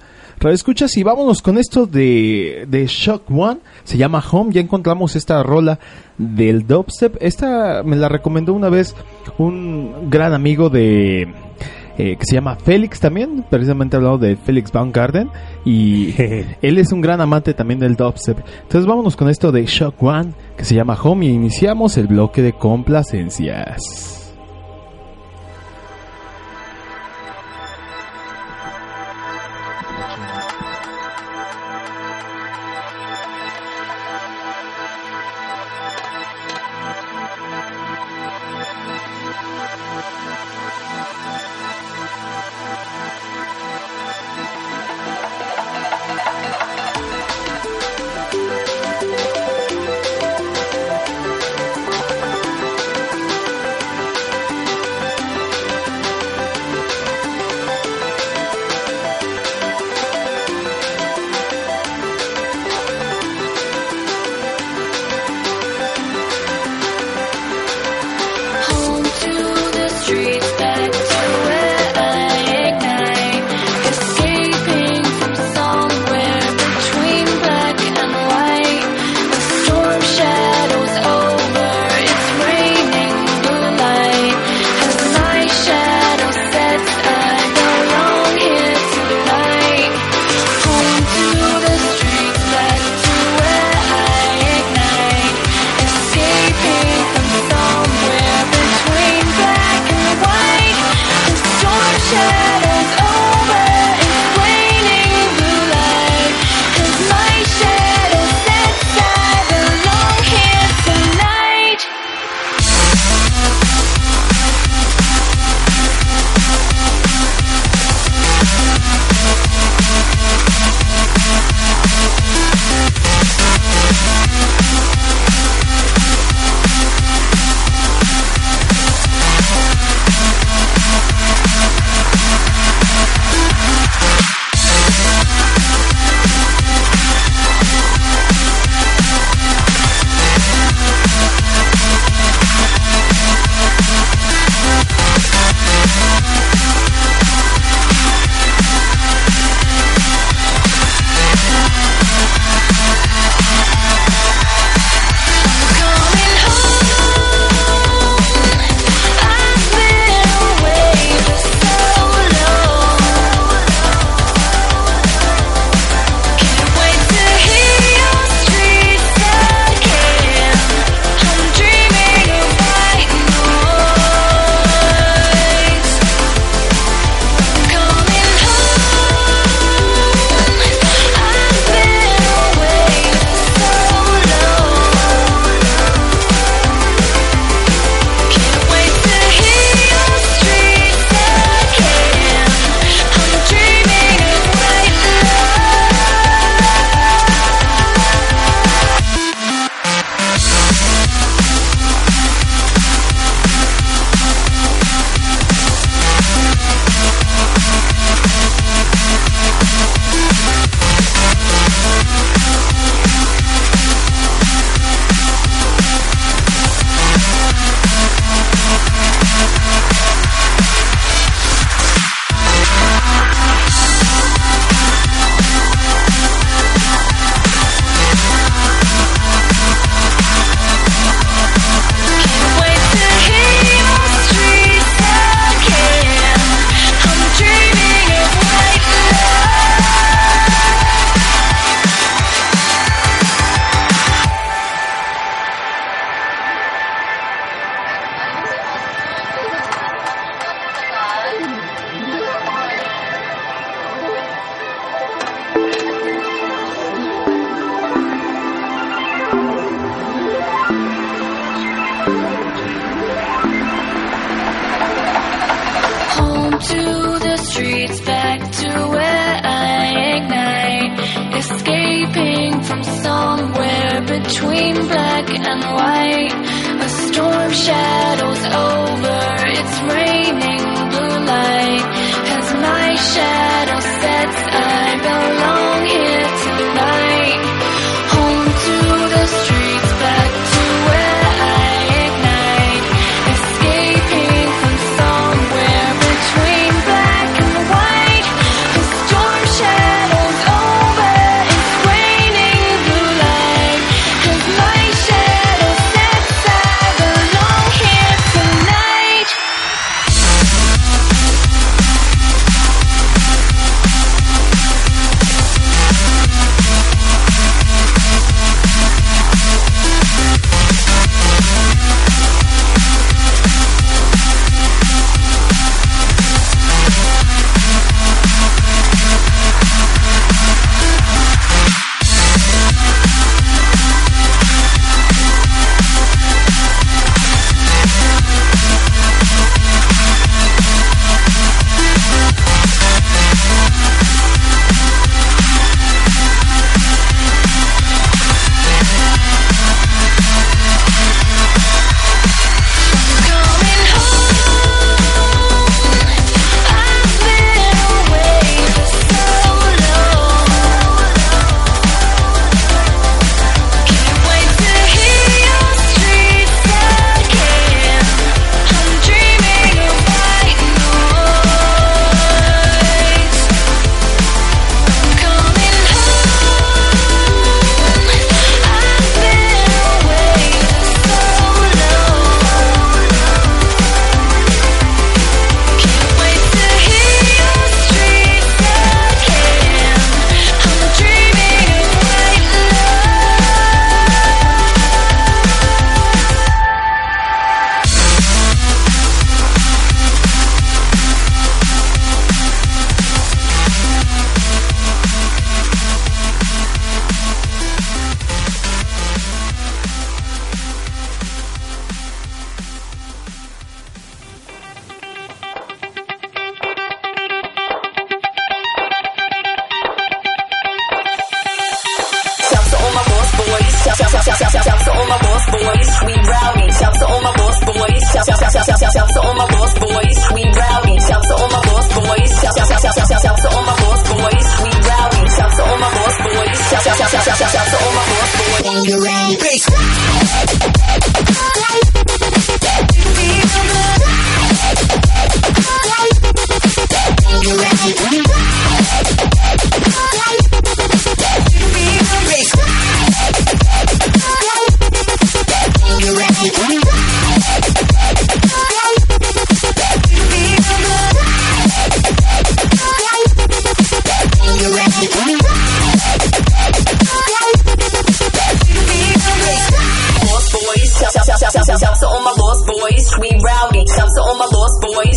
S6: Escuchas y vámonos con esto de, de, Shock One. Se llama Home. Ya encontramos esta rola del dubstep. Esta me la recomendó una vez un gran amigo de. Eh, que se llama Félix también. Precisamente hablado de Félix Baumgarten. Y él es un gran amante también del dubstep. Entonces vámonos con esto de Shock One. Que se llama Home. Y iniciamos el bloque de complacencias.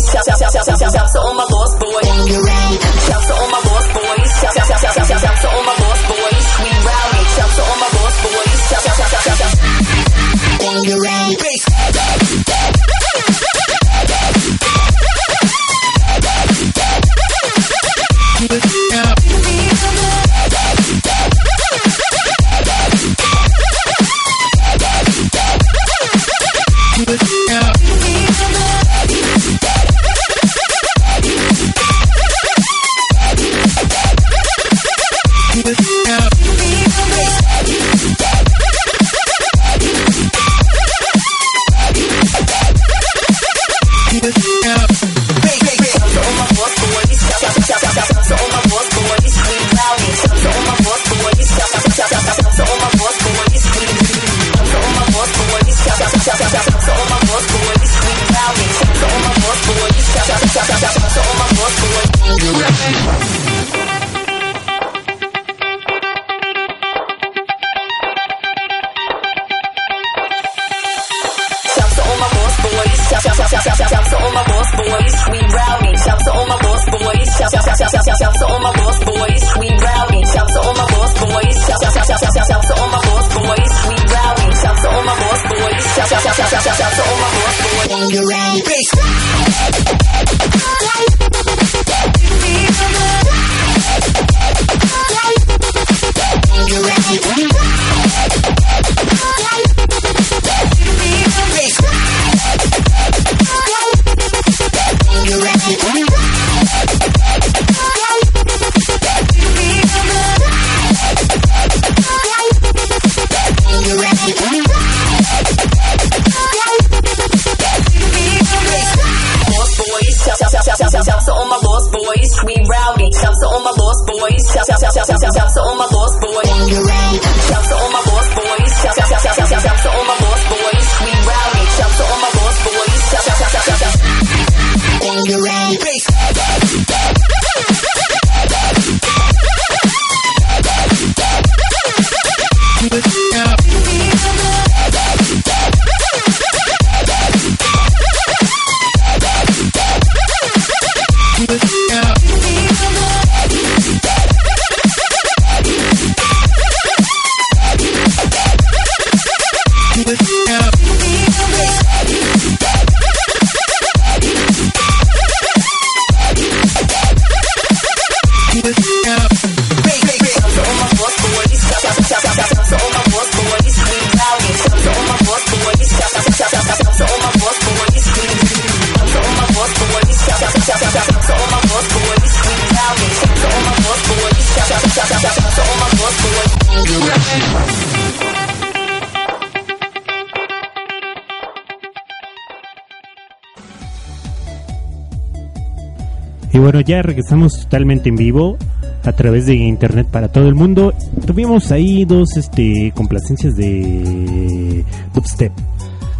S7: 小小小小
S8: 小小。Ya regresamos totalmente en vivo a través de internet para todo el mundo. Tuvimos ahí dos este complacencias de dubstep.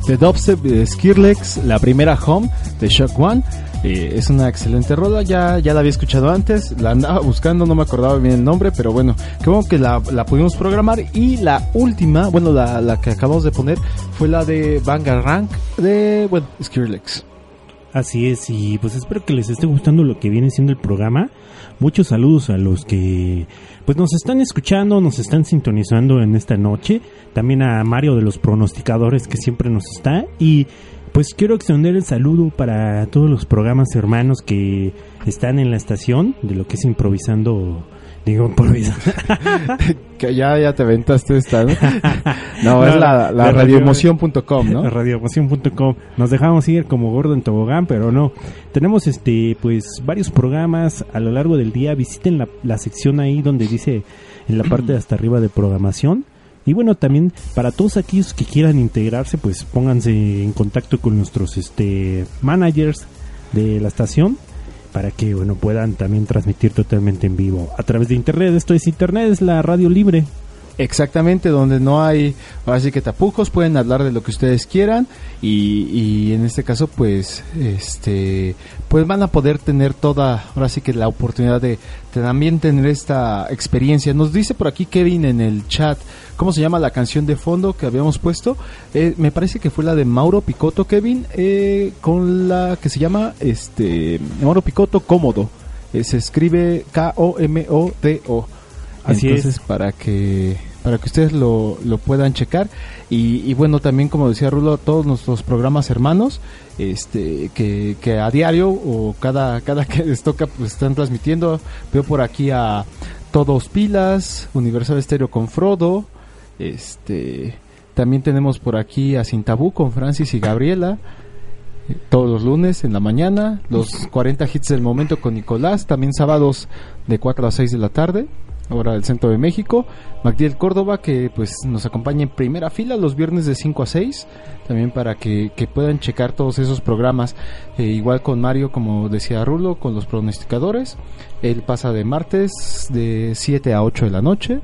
S3: de Dubstep de Skirlex, la primera Home de Shock One. Eh, es una excelente rola, ya, ya la había escuchado antes, la andaba buscando, no me acordaba bien el nombre, pero bueno, qué bueno que la, la pudimos programar. Y la última, bueno, la, la que acabamos de poner fue la de Vanguard Rank de, bueno, Skirlex.
S8: Así es, y pues espero que les esté gustando lo que viene siendo el programa. Muchos saludos a los que pues nos están escuchando, nos están sintonizando en esta noche. También a Mario de los pronosticadores que siempre nos está. Y pues quiero extender el saludo para todos los programas hermanos que están en la estación de lo que es improvisando
S2: Digo, improvisa.
S3: Que ya, ya te aventaste esta, ¿no? No, es la, la
S2: radio-
S3: radioemoción.com, ¿no?
S2: radioemoción.com. Nos dejamos ir como gordo en tobogán, pero no. Tenemos este pues varios programas a lo largo del día. Visiten la, la sección ahí donde dice en la parte de hasta arriba de programación. Y bueno, también para todos aquellos que quieran integrarse, pues pónganse en contacto con nuestros este managers de la estación para que bueno puedan también transmitir totalmente en vivo a través de internet. Esto es internet, es la radio libre.
S3: Exactamente, donde no hay, ahora sí que tapujos, pueden hablar de lo que ustedes quieran y, y en este caso pues, este, pues van a poder tener toda, ahora sí que la oportunidad de, de también tener esta experiencia. Nos dice por aquí Kevin en el chat, ¿cómo se llama la canción de fondo que habíamos puesto? Eh, me parece que fue la de Mauro Picotto, Kevin, eh, con la que se llama, este, Mauro Picotto Cómodo. Eh, se escribe K-O-M-O-D-O.
S2: Así
S3: Entonces,
S2: es.
S3: para que para que ustedes lo, lo puedan checar. Y, bueno también como decía Rulo todos nuestros programas hermanos este que, que a diario o cada cada que les toca pues están transmitiendo. Veo por aquí a todos pilas Universal Estéreo con Frodo este también tenemos por aquí a Sin Tabú con Francis y Gabriela eh, todos los lunes en la mañana, los 40 hits del momento con Nicolás, también sábados de 4 a 6 de la tarde, hora del centro de México, Magdiel Córdoba que pues nos acompaña en primera fila los viernes de 5 a 6, también para que, que puedan checar todos esos programas, Eh, igual con Mario como decía Rulo, con los pronosticadores, él pasa de martes de 7 a 8 de la noche,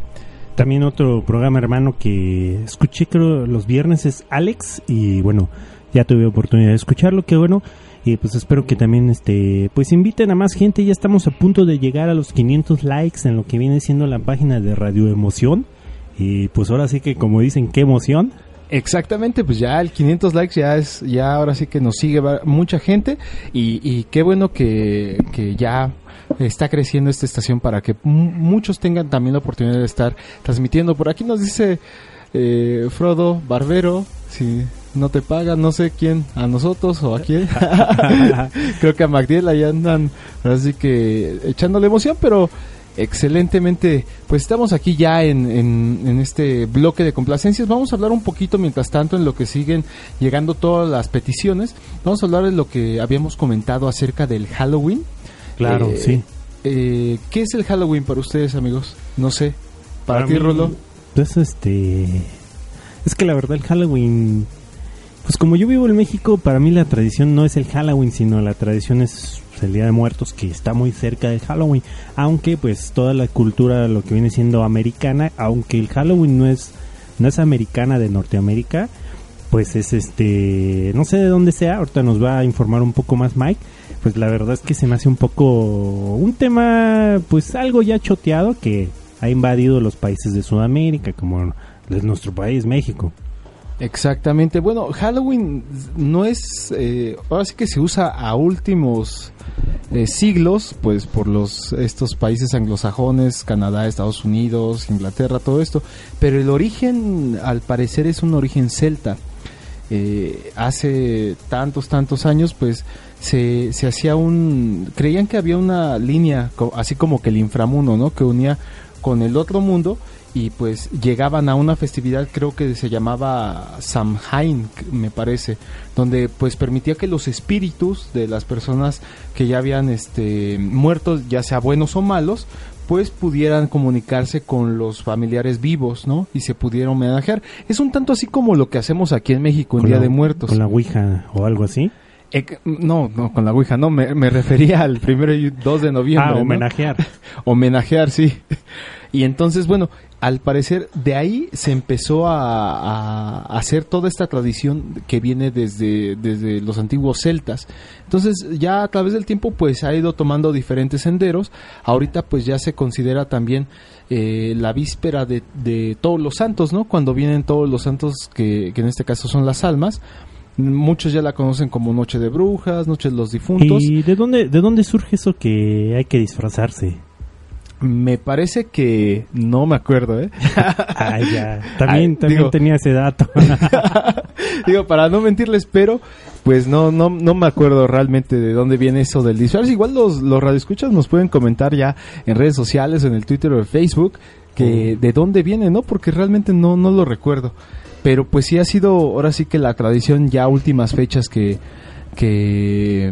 S2: También otro programa hermano que escuché creo los viernes es Alex y bueno, ya tuve oportunidad de escucharlo, que bueno, y pues espero que también este pues inviten a más gente, ya estamos a punto de llegar a los 500 likes en lo que viene siendo la página de Radio Emoción y pues ahora sí que como dicen, qué emoción.
S3: Exactamente, pues ya el 500 likes ya es, ya ahora sí que nos sigue mucha gente y, y qué bueno que, que ya está creciendo esta estación para que mu- muchos tengan también la oportunidad de estar transmitiendo. Por aquí nos dice eh, Frodo Barbero, si no te pagan, no sé quién, a nosotros o a quién. Creo que a Magdiel ahí andan, así que echándole emoción, pero excelentemente. Pues estamos aquí ya en, en, en este bloque de complacencias. Vamos a hablar un poquito mientras tanto en lo que siguen llegando todas las peticiones. Vamos a hablar de lo que habíamos comentado acerca del Halloween.
S2: Claro,
S3: Eh,
S2: sí.
S3: eh, ¿Qué es el Halloween para ustedes, amigos? No sé. Para, ti,
S2: mí,
S3: Rolo.
S2: Pues este es que la verdad el Halloween pues como yo vivo en México, para mí la tradición no es el Halloween, sino la tradición es el Día de Muertos que está muy cerca del Halloween, aunque pues toda la cultura lo que viene siendo americana, aunque el Halloween no es no es americana de Norteamérica, pues es este, no sé de dónde sea, ahorita nos va a informar un poco más Mike, pues la verdad es que se me hace un poco un tema pues algo ya choteado que ha invadido los países de Sudamérica como es nuestro país México.
S3: Exactamente. Bueno, Halloween no es. eh, ahora sí que se usa a últimos eh, siglos, pues por los estos países anglosajones, Canadá, Estados Unidos, Inglaterra, todo esto. Pero el origen, al parecer, es un origen celta. Eh, hace tantos, tantos años, pues se, se hacía un. Creían que había una línea, así como que el inframundo, ¿no? Que unía con el otro mundo y pues llegaban a una festividad creo que se llamaba Samhain me parece donde pues permitía que los espíritus de las personas que ya habían este muerto ya sea buenos o malos pues pudieran comunicarse con los familiares vivos, ¿no? Y se pudieran homenajear. Es un tanto así como lo que hacemos aquí en México en Día
S2: la-
S3: de Muertos.
S2: Con la Ouija o algo así.
S3: Eh, no, no, con la Ouija, no, me, me refería al primero y 2 de noviembre.
S2: Ah,
S3: ¿no?
S2: homenajear.
S3: homenajear, sí. Y entonces, bueno, al parecer de ahí se empezó a, a hacer toda esta tradición que viene desde, desde los antiguos celtas. Entonces, ya a través del tiempo, pues ha ido tomando diferentes senderos. Ahorita, pues ya se considera también eh, la víspera de, de todos los santos, ¿no? Cuando vienen todos los santos, que, que en este caso son las almas. Muchos ya la conocen como Noche de Brujas, Noche de los Difuntos.
S2: ¿Y de dónde, de dónde surge eso que hay que disfrazarse?
S3: Me parece que no me acuerdo, ¿eh?
S2: Ay, ya. También,
S3: Ay,
S2: también
S3: digo-
S2: tenía ese dato.
S3: Digo, para no mentirles, pero pues no, no, no me acuerdo realmente de dónde viene eso del disfraz. Igual los, los radioescuchas nos pueden comentar ya en redes sociales, en el Twitter o en Facebook, que de dónde viene, ¿no? Porque realmente no, no lo recuerdo. Pero pues sí ha sido ahora sí que la tradición ya últimas fechas que que,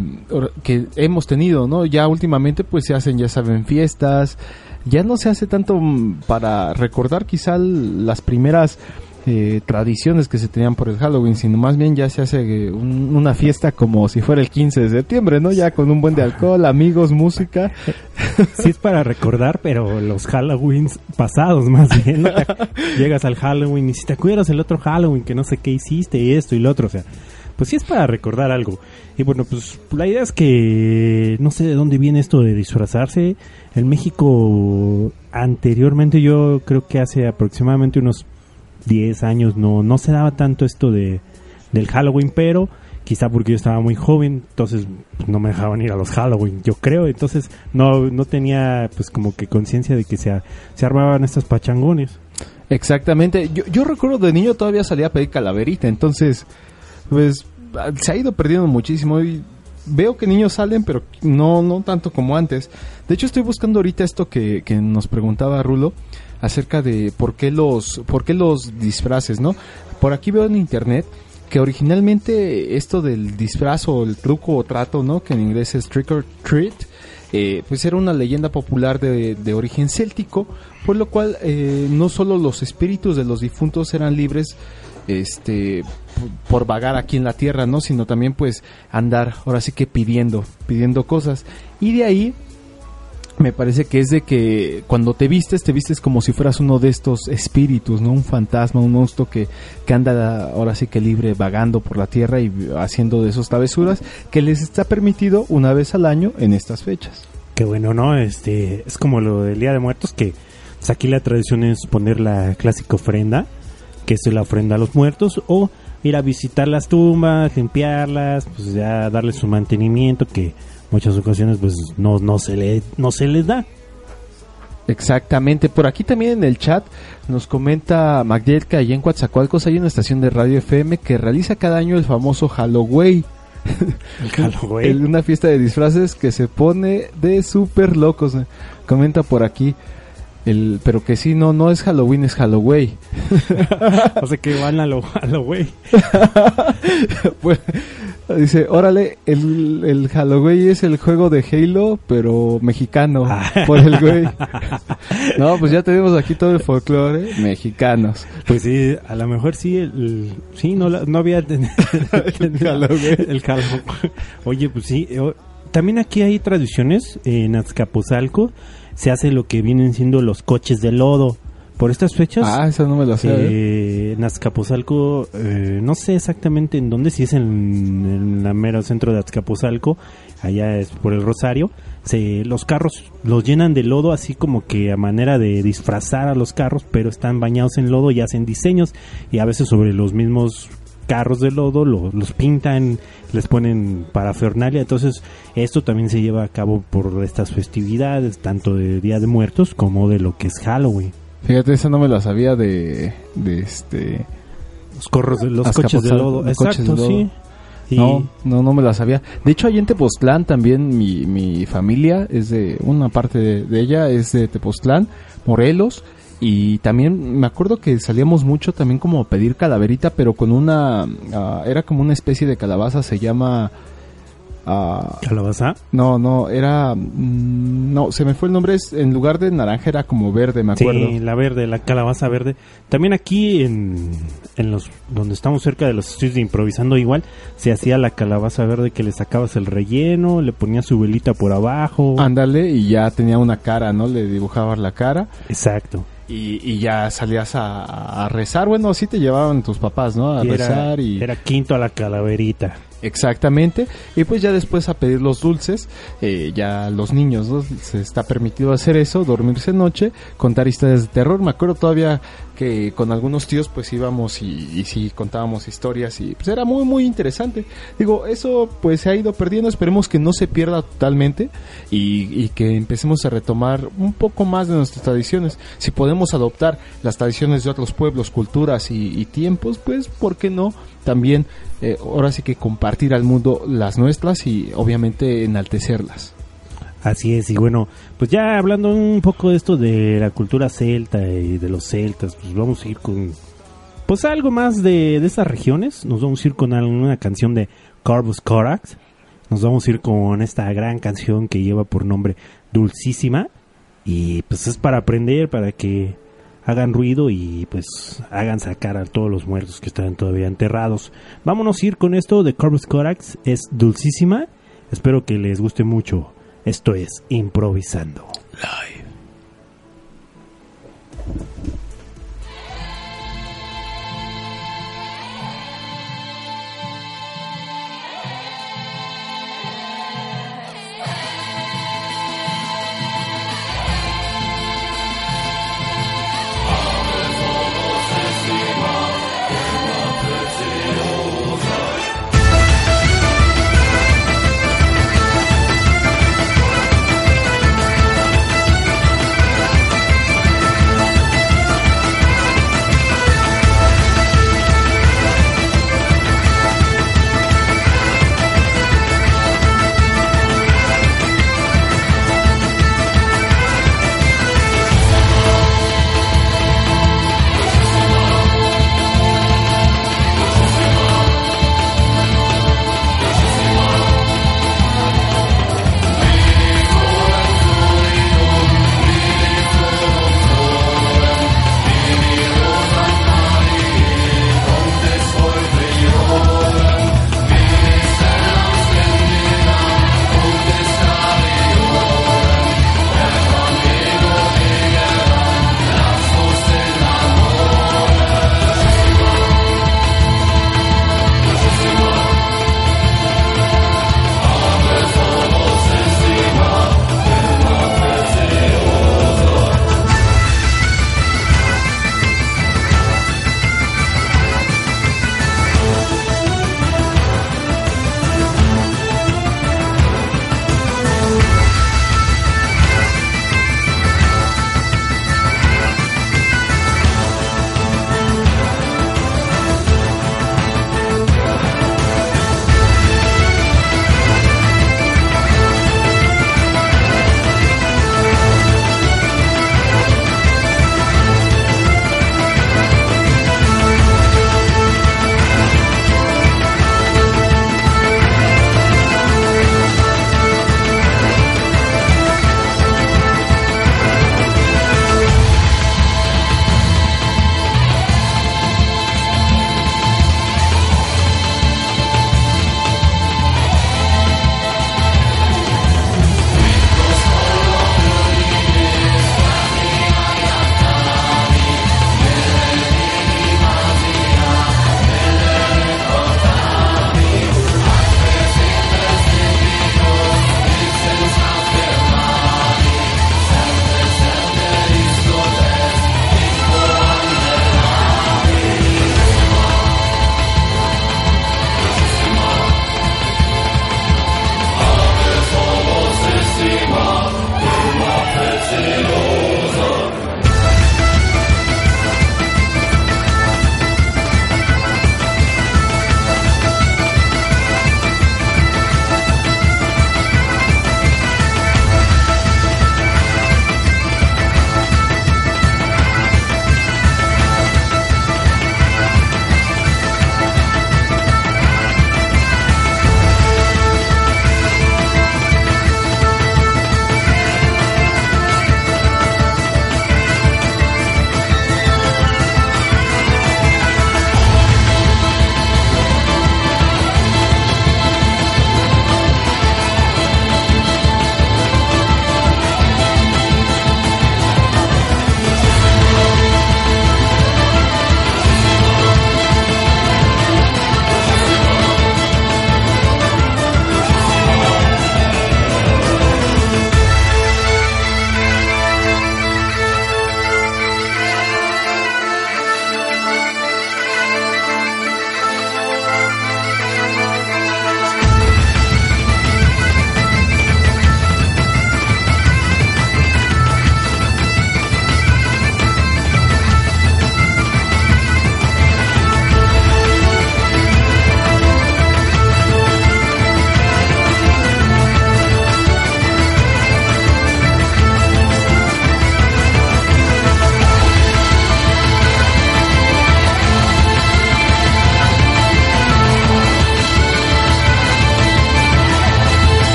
S3: que hemos tenido, ¿no? Ya últimamente pues se hacen, ya saben, fiestas, ya no se hace tanto mm, para recordar quizá las primeras eh, tradiciones que se tenían por el Halloween, sino más bien ya se hace eh, un- una fiesta como si fuera el 15 de septiembre, ¿no? Ya con un buen de alcohol, amigos, música.
S2: sí es para recordar, pero los Halloweens pasados más bien. ¿no? Llegas al Halloween y si te acuerdas el otro Halloween que no sé qué hiciste y esto y lo otro, o sea, pues sí es para recordar algo. Y bueno, pues la idea es que no sé de dónde viene esto de disfrazarse. En México anteriormente yo creo que hace aproximadamente unos 10 años no no se daba tanto esto de del Halloween, pero quizá porque yo estaba muy joven, entonces pues, no me dejaban ir a los Halloween, yo creo, entonces no no tenía pues como que conciencia de que se, se armaban estas pachangones.
S3: Exactamente. Yo, yo recuerdo de niño todavía salía a pedir calaverita, entonces, pues, se ha ido perdiendo muchísimo y veo que niños salen, pero no, no tanto como antes. De hecho, estoy buscando ahorita esto que, que nos preguntaba Rulo acerca de por qué los, por qué los disfraces, ¿no? Por aquí veo en internet que originalmente esto del disfraz o el truco o trato, ¿no? Que en inglés es trick or treat, eh, pues era una leyenda popular de, origen céltico, por lo cual eh, no solo los espíritus de los difuntos eran libres este por vagar aquí en la tierra, ¿no? Sino también pues andar ahora sí que pidiendo, pidiendo cosas. Y de ahí me parece que es de que cuando te vistes, te vistes como si fueras uno de estos espíritus, ¿no? Un fantasma, un monstruo que, que anda ahora sí que libre vagando por la tierra y haciendo de esos travesuras que les está permitido una vez al año en estas fechas.
S2: Que bueno, ¿no? Este es como lo del Día de Muertos que pues, aquí la tradición es poner la clásica ofrenda, que es la ofrenda a los muertos o ir a visitar las tumbas, limpiarlas, pues ya darles su mantenimiento que muchas ocasiones pues no no se le no se les da.
S3: Exactamente. Por aquí también en el chat nos comenta Magdiel que allá en Coatzacoalcos hay una estación de radio FM que realiza cada año el famoso Halloween.
S2: El Halloween.
S3: Una fiesta de disfraces que se pone de súper locos. eh. Comenta por aquí. El, pero que sí, no, no es Halloween, es Halloween.
S2: o sea que van a lo lo güey.
S3: Pues, dice, órale, el, el Halloween es el juego de Halo, pero mexicano, por el güey. no, pues ya tenemos aquí todo el folclore mexicanos.
S2: Pues sí, a lo mejor sí, el, el- sí, no, no había el. El Halloween. Oye, pues sí, eh, o- también aquí hay tradiciones, en Azcapotzalco se hace lo que vienen siendo los coches de lodo. Por estas fechas,
S3: Ah, eso no me lo sé. ¿eh?
S2: en Azcapotzalco, eh, no sé exactamente en dónde, si es en, en la mero centro de Azcapotzalco, allá es por el Rosario, se, los carros los llenan de lodo así como que a manera de disfrazar a los carros, pero están bañados en lodo y hacen diseños y a veces sobre los mismos carros de lodo lo- los pintan, les ponen parafernalia, entonces esto también se lleva a cabo por estas festividades, tanto de Día de Muertos como de lo que es Halloween.
S3: Fíjate, esa no me la sabía de, de este...
S2: Los corros de los coches de lodo. Exacto,
S3: de lodo.
S2: sí. Y
S3: No, no, no me la sabía. De hecho, ahí en Tepoztlán también mi, mi familia es de, una parte de, de ella es de Tepoztlán, Morelos. Y también me acuerdo que salíamos mucho también como a pedir calaverita, pero con una, ah, era como una especie de calabaza, se llama... ah,
S2: calabaza.
S3: no, no, era... mm, no, se me fue el nombre, es, en lugar de naranja era como verde, me acuerdo.
S2: Sí, la verde, la calabaza verde. También aquí en, en los donde estamos cerca de los estudios de improvisando igual se hacía la calabaza verde que le sacabas el relleno, le ponías su velita por abajo.
S3: Ándale, y ya tenía una cara, ¿no? Le dibujabas la cara.
S2: Exacto.
S3: Y, y ya salías a, a rezar. Bueno, así te llevaban tus papás, ¿no? A
S2: Y era,
S3: rezar y...
S2: era quinto a la calaverita.
S3: Exactamente. Y pues ya después a pedir los dulces, eh, ya los niños. Se está permitido hacer eso, dormirse noche, contar historias de terror. Me acuerdo todavía que con algunos tíos pues íbamos y, y sí contábamos historias y pues era muy muy interesante. Digo, eso pues se ha ido perdiendo, esperemos que no se pierda totalmente y, que empecemos a retomar un poco más de nuestras tradiciones. Si podemos adoptar las tradiciones de otros pueblos, culturas y, y tiempos, pues ¿por qué no? También eh, ahora sí que compartir al mundo las nuestras y obviamente enaltecerlas.
S2: Así es, y bueno, pues ya hablando un poco de esto de la cultura celta y de los celtas, pues vamos a ir con pues algo más de, de esas regiones. Nos vamos a ir con una canción de Corvus Corax. Nos vamos a ir con esta gran canción que lleva por nombre Dulcísima. Y pues es para aprender, para que hagan ruido y pues hagan sacar a todos los muertos que están todavía enterrados. Vámonos a ir con esto de Corvus Corax. Es Dulcísima. Espero que les guste mucho. Esto es Improvisando.
S9: Dulcísima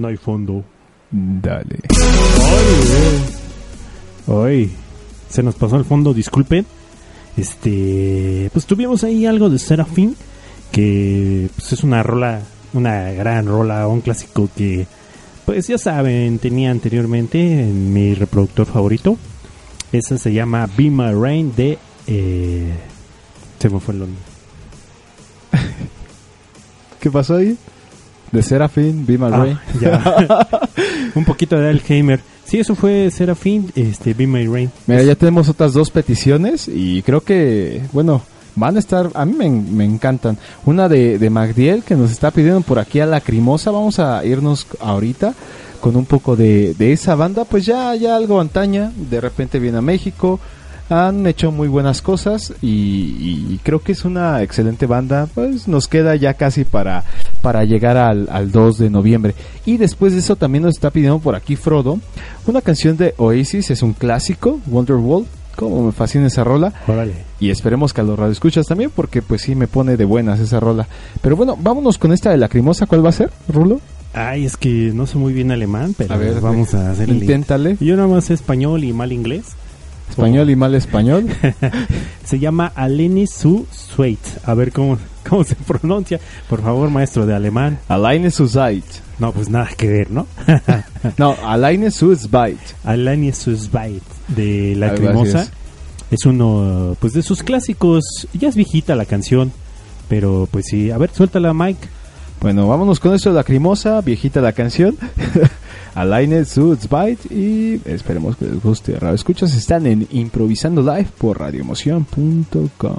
S2: No hay fondo.
S3: Dale.
S2: Hoy se nos pasó el fondo, disculpen. Este, pues tuvimos ahí algo de Serafín, que pues es una rola, una gran rola, un clásico que, pues ya saben, tenía anteriormente en mi reproductor favorito. Esa se llama Be My Rain de, eh, se me fue el nombre.
S3: ¿Qué pasó ahí? De Serafín, Be My
S2: Ah,
S3: Rain.
S2: ya. un poquito de Alzheimer. Sí, eso fue Serafín, este, Be My Rain.
S3: Mira, ya tenemos otras dos peticiones y creo que, bueno, van a estar, a mí me, me encantan. Una de, de Magdiel que nos está pidiendo por aquí a Lacrimosa. Vamos a irnos ahorita con un poco de, de esa banda, pues ya, ya algo antaña. De repente viene a México. Han hecho muy buenas cosas y, y creo que es una excelente banda. Pues nos queda ya casi para, para llegar al, al 2 de noviembre. Y después de eso también nos está pidiendo por aquí Frodo una canción de Oasis, es un clásico, Wonderwall. Como me fascina esa rola.
S2: Órale.
S3: Y esperemos que a los radioescuchas también, porque pues sí me pone de buenas esa rola. Pero bueno, vámonos con esta de Lacrimosa. ¿Cuál va a ser, Rulo?
S2: Ay, es que no sé muy bien alemán, pero
S3: A ver,
S2: vamos a hacer el
S3: Inténtale.
S2: Yo nada más español y mal inglés.
S10: Español y mal español.
S2: se llama Aleni Su Zweit. A ver cómo, cómo se pronuncia. Por favor, maestro de alemán.
S10: Alaine Su Zweit.
S2: No, pues nada que ver, ¿no?
S10: no, Alaine Su Zweit.
S2: Alaine Su Zweit de Lacrimosa.
S10: Es.
S2: es uno pues de sus clásicos. Ya es viejita la canción. Pero pues sí, a ver, suéltala, Mike.
S10: Bueno, vámonos con esto de Lacrimosa, viejita la canción. Alain Suitsbite y esperemos que les guste. Radio Escuchas están en Improvisando Live por radioemoción.com.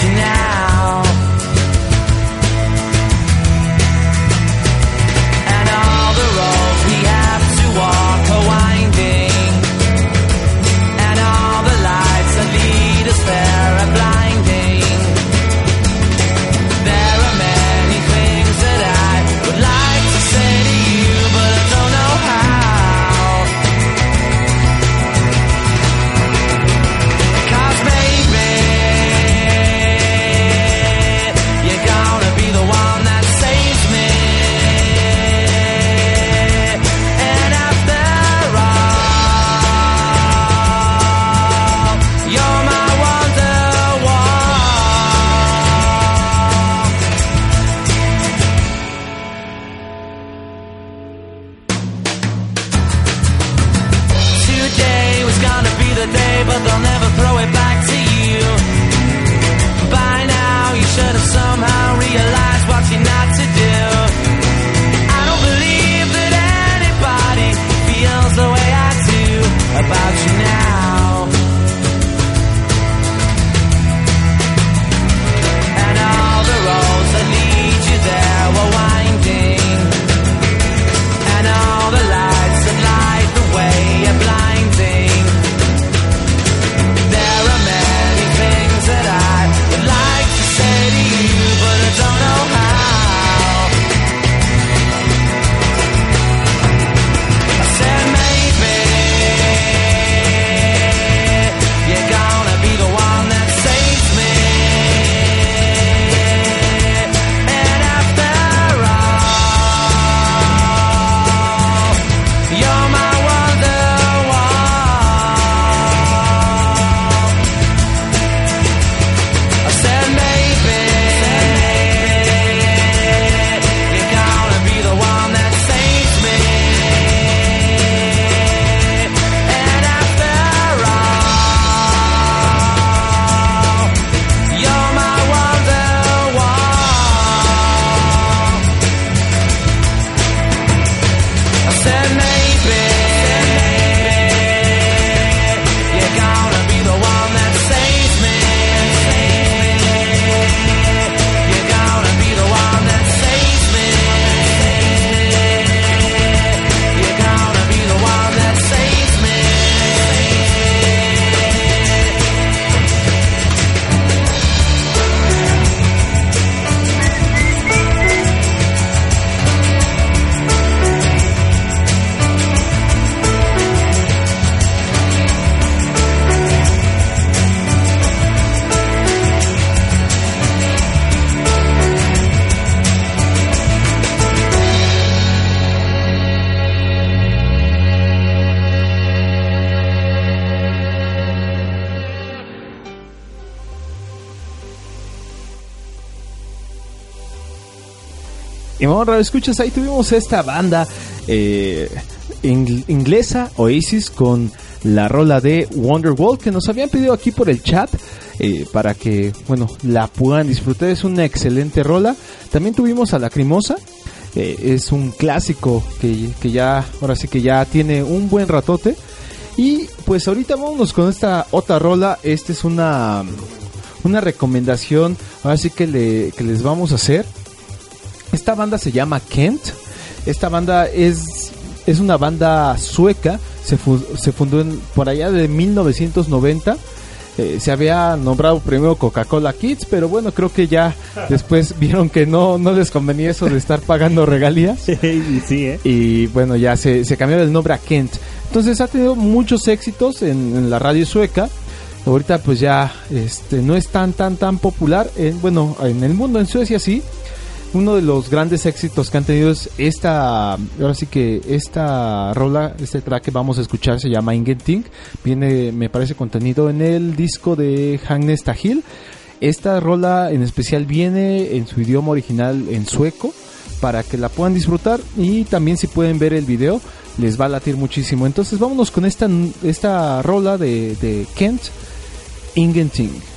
S9: you now.
S3: Radio Escuchas, ahí tuvimos esta banda eh, ing- inglesa, Oasis, con la rola de Wonderwall, que nos habían pedido aquí por el chat, eh, para que, bueno, la puedan disfrutar. Es una excelente rola. También tuvimos a Lacrimosa, eh, es un clásico que, que ya, ahora sí que ya tiene un buen ratote. Y pues ahorita vámonos con esta otra rola. Esta es una, una recomendación, ahora sí que, le, que les vamos a hacer. Esta banda se llama Kent. Esta banda es, es una banda sueca. Se, fu- se fundó en- por allá de 1990. Eh, se había nombrado primero Coca-Cola Kids, pero bueno, creo que ya después vieron que no, no les convenía eso de estar pagando regalías.
S2: sí, ¿eh?
S3: Y bueno, ya se, se cambió el nombre a Kent. Entonces ha tenido muchos éxitos en, en la radio sueca. Ahorita pues ya este, no es tan, tan, tan popular. En, bueno, en el mundo, en Suecia sí.
S11: Uno de los grandes éxitos que han tenido es esta, ahora sí que esta rola, este track que vamos a escuchar se llama Ingenting, viene, me parece, contenido en el disco de Agnes Tahil. Esta rola en especial viene en su idioma original en sueco para que la puedan disfrutar y también si pueden ver el video les va a latir muchísimo. Entonces vámonos con esta, esta rola de, de Kent, Ingenting.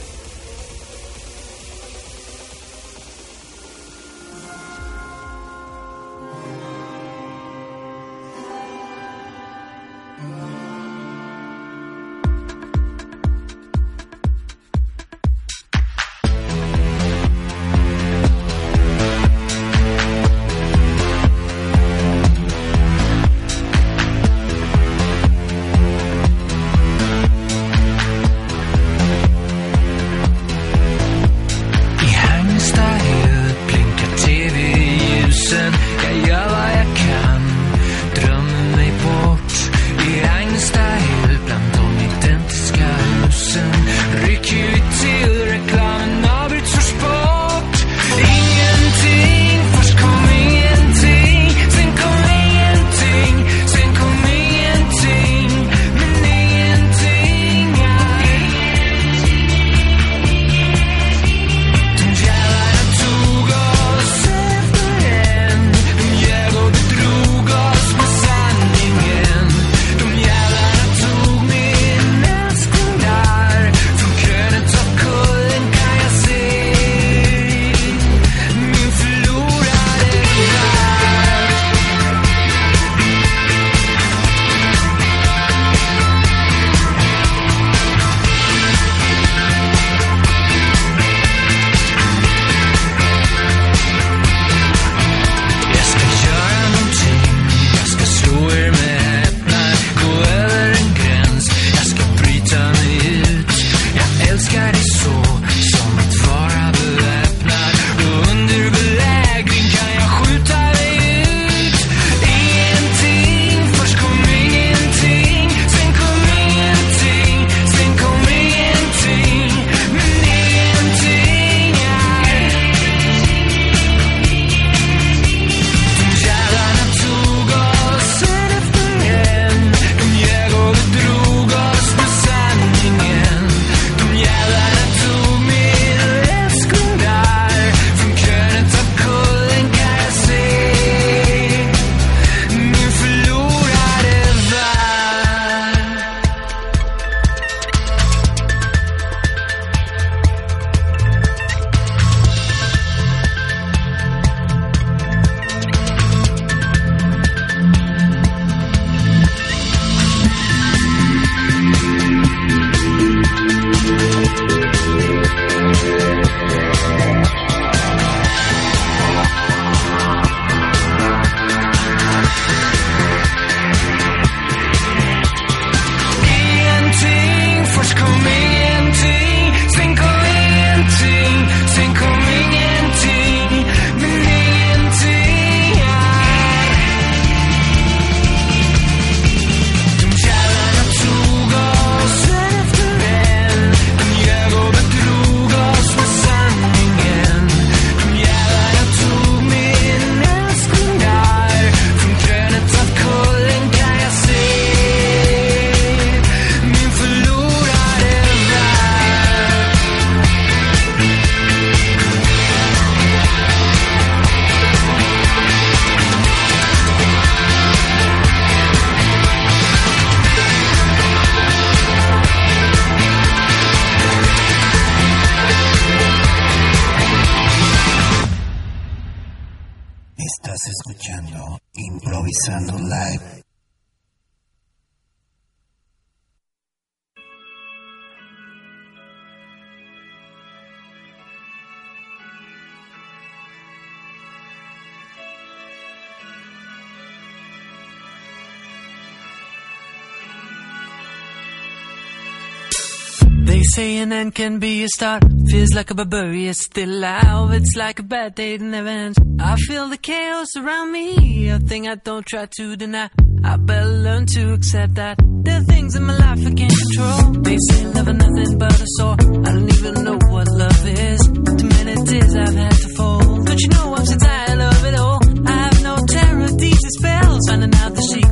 S12: saying end can be a start. Feels like a barbarian still alive. It's like a bad day that never ends. I feel the chaos around me, a thing I don't try to deny. I better learn to accept that there are things in my life I can't control. They say love is nothing but a sore. I don't even know what love is. Too many tears I've had to fall. But you know I'm so tired
S11: of it all? I have no terror, these spells. Finding out the she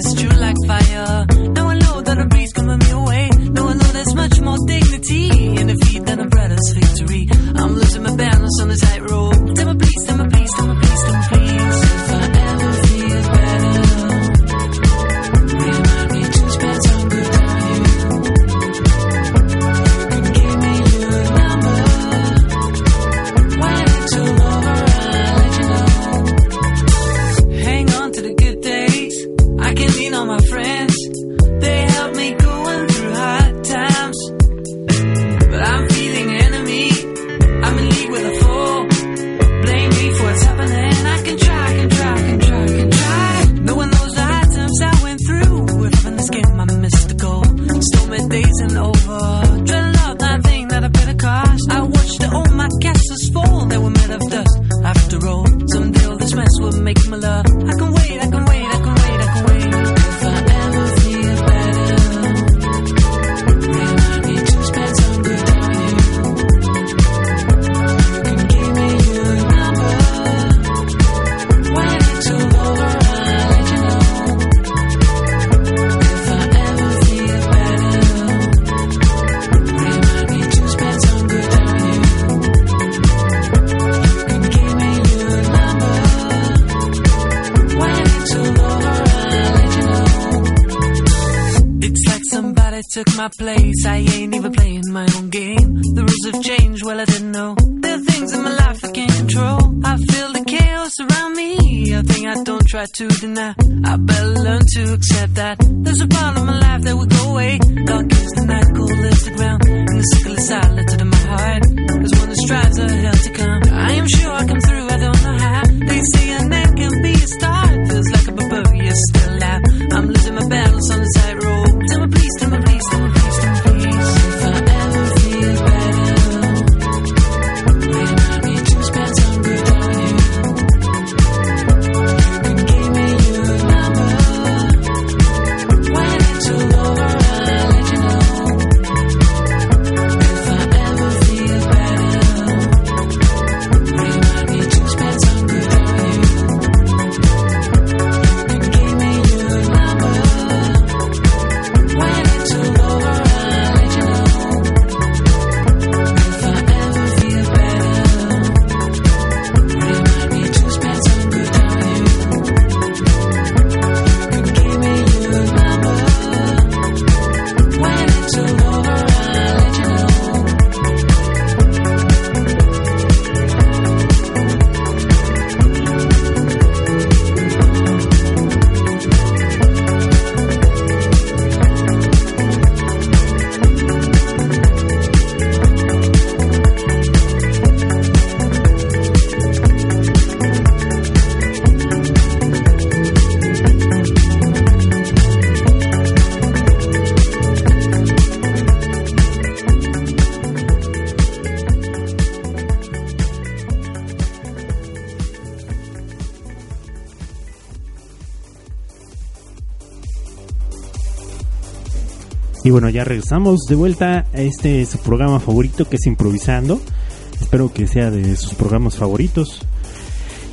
S11: ice, true like fire. Now I know that a breeze coming me away. Now I know there's much more dignity in defeat than a brother's victory. I'm losing my balance on the tightrope. Tell me please, tell me make me love. Took my place. I ain't even playing my own game. The rules have changed, well, I didn't know. There are things in my life I can't control. I feel the chaos around me. A thing I don't try to deny. I better learn to accept that. There's a part of my life that will go away. Dark is the night, cold is the ground. And the sickle is silent in my heart. There's one that strives a hell to come. I am sure I come through, I don't know how. They say a end can be a start. Feels like a barbarian still alive. I'm losing my balance on the tightrope. Tell me please, tell me please,
S2: Y bueno, ya regresamos de vuelta a este programa favorito que es Improvisando. Espero que sea de sus programas favoritos.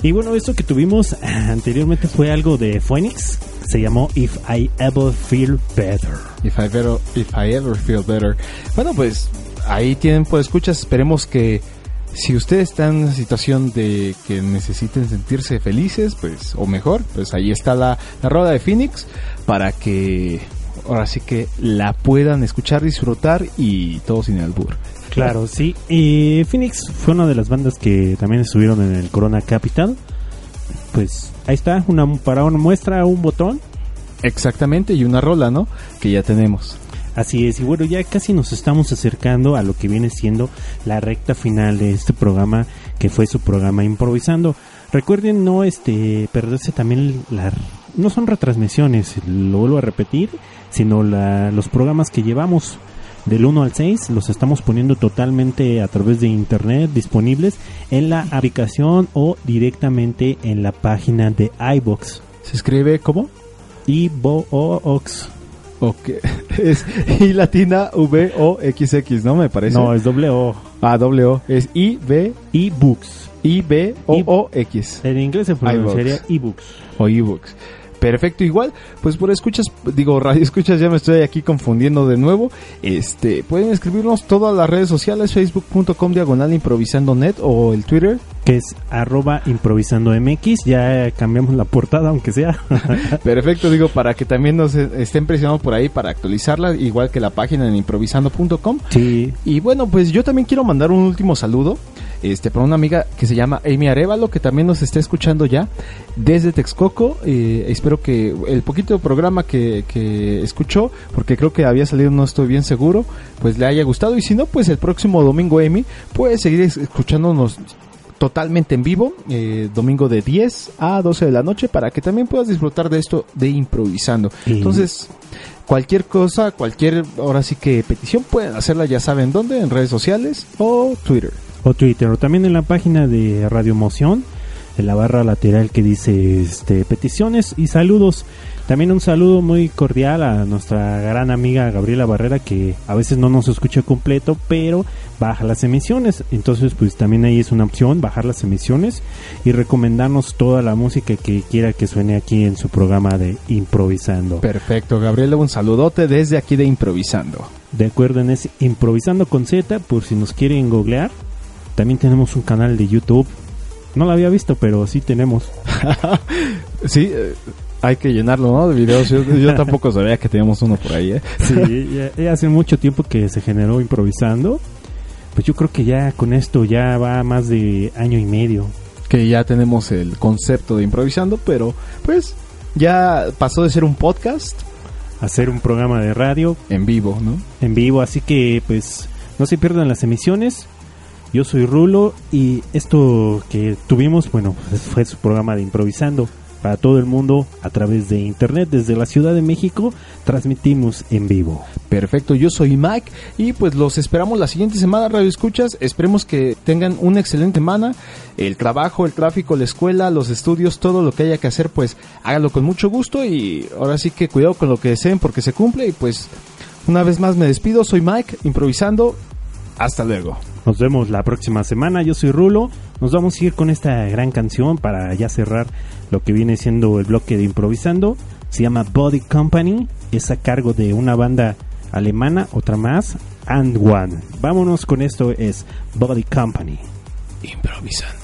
S2: Y bueno, esto que tuvimos anteriormente fue algo de Phoenix. Se llamó If I Ever Feel Better.
S3: If I, ever, if I ever feel better. Bueno, pues ahí tienen, pues escuchas. Esperemos que si ustedes están en una situación de que necesiten sentirse felices, pues, o mejor, pues ahí está la, la de Phoenix para que ahora sí que la puedan escuchar, disfrutar y todo sin albur.
S2: Claro, sí. Y Phoenix fue una de las bandas que también estuvieron en el Corona Capital. Pues ahí está, una para una muestra, un botón.
S3: Exactamente, y una rola, ¿no? Que ya tenemos.
S2: Así es, y bueno, ya casi nos estamos acercando a lo que viene siendo la recta final de este programa, que fue su programa Improvisando. Recuerden no este perderse también la no son retransmisiones, lo vuelvo a repetir, sino la, los programas que llevamos del 1 al 6 los estamos poniendo totalmente a través de internet disponibles en la aplicación o directamente en la página de iBox.
S3: ¿Se escribe cómo?
S2: iBox.
S3: Ok. Es I latina V O X X, ¿no? Me parece.
S2: No, es doble O.
S3: Ah, doble O. Es I B
S2: iBooks.
S3: I B O O X.
S2: En inglés se pronunciaría
S3: iBooks.
S2: ebooks.
S3: O ebooks. Perfecto, igual, pues por escuchas, digo, radio escuchas, ya me estoy aquí confundiendo de nuevo. Este, pueden escribirnos todas las redes sociales, facebook.com diagonal improvisando net o el Twitter.
S2: Que es arroba improvisando MX. Ya cambiamos la portada, aunque sea.
S3: Perfecto, digo, para que también nos eh, estén presionando por ahí para actualizarla, igual que la página en improvisando.com.
S2: Sí.
S3: Y bueno, pues yo también quiero mandar un último saludo. Este, para una amiga que se llama Amy Arevalo, que también nos está escuchando ya desde Texcoco. Eh, espero que el poquito programa que, que escuchó, porque creo que había salido, no estoy bien seguro, pues le haya gustado. Y si no, pues el próximo domingo, Amy, puede seguir es- escuchándonos totalmente en vivo, eh, domingo de 10 a 12 de la noche, para que también puedas disfrutar de esto de improvisando. Entonces, cualquier cosa, cualquier, ahora sí que petición, pueden hacerla, ya saben dónde, en redes sociales o Twitter.
S2: O Twitter, o también en la página de Radio Emoción, en la barra lateral que dice este peticiones y saludos. También un saludo muy cordial a nuestra gran amiga Gabriela Barrera que a veces no nos escucha completo, pero baja las emisiones. Entonces, pues también ahí es una opción bajar las emisiones y recomendarnos toda la música que quiera que suene aquí en su programa de improvisando.
S3: Perfecto, Gabriela, un saludote desde aquí de Improvisando.
S2: De acuerdo en ese improvisando con Z, por si nos quieren googlear. También tenemos un canal de YouTube. No lo había visto, pero sí tenemos.
S3: Sí, eh, hay que llenarlo, ¿no? De videos. Yo, yo tampoco sabía que teníamos uno por ahí, ¿eh?
S2: Sí, ya, ya hace mucho tiempo que se generó improvisando. Pues yo creo que ya con esto ya va más de año y medio.
S3: Que ya tenemos el concepto de Improvisando, pero pues ya pasó de ser un podcast
S2: Hacer un programa de radio
S3: en vivo, ¿no?
S2: en vivo, así que pues no se pierdan las emisiones. Yo soy Rulo y esto que tuvimos, bueno, pues, fue su programa de improvisando para todo el mundo a través de internet desde la Ciudad de México. Transmitimos en vivo.
S3: Perfecto, yo soy Mike y pues los esperamos la siguiente semana, Radio Escuchas. Esperemos que tengan una excelente semana. El trabajo, el tráfico, la escuela, los estudios, todo lo que haya que hacer, pues háganlo con mucho gusto y ahora sí que cuidado con lo que deseen porque se cumple y pues una vez más me despido. Soy Mike, improvisando. Hasta luego.
S2: Nos vemos la próxima semana. Yo soy Rulo. Nos vamos a ir con esta gran canción para ya cerrar lo que viene siendo el bloque de improvisando. Se llama Body Company. Es a cargo de una banda alemana, otra más, And One. Vámonos con esto, es Body Company.
S3: Improvisando.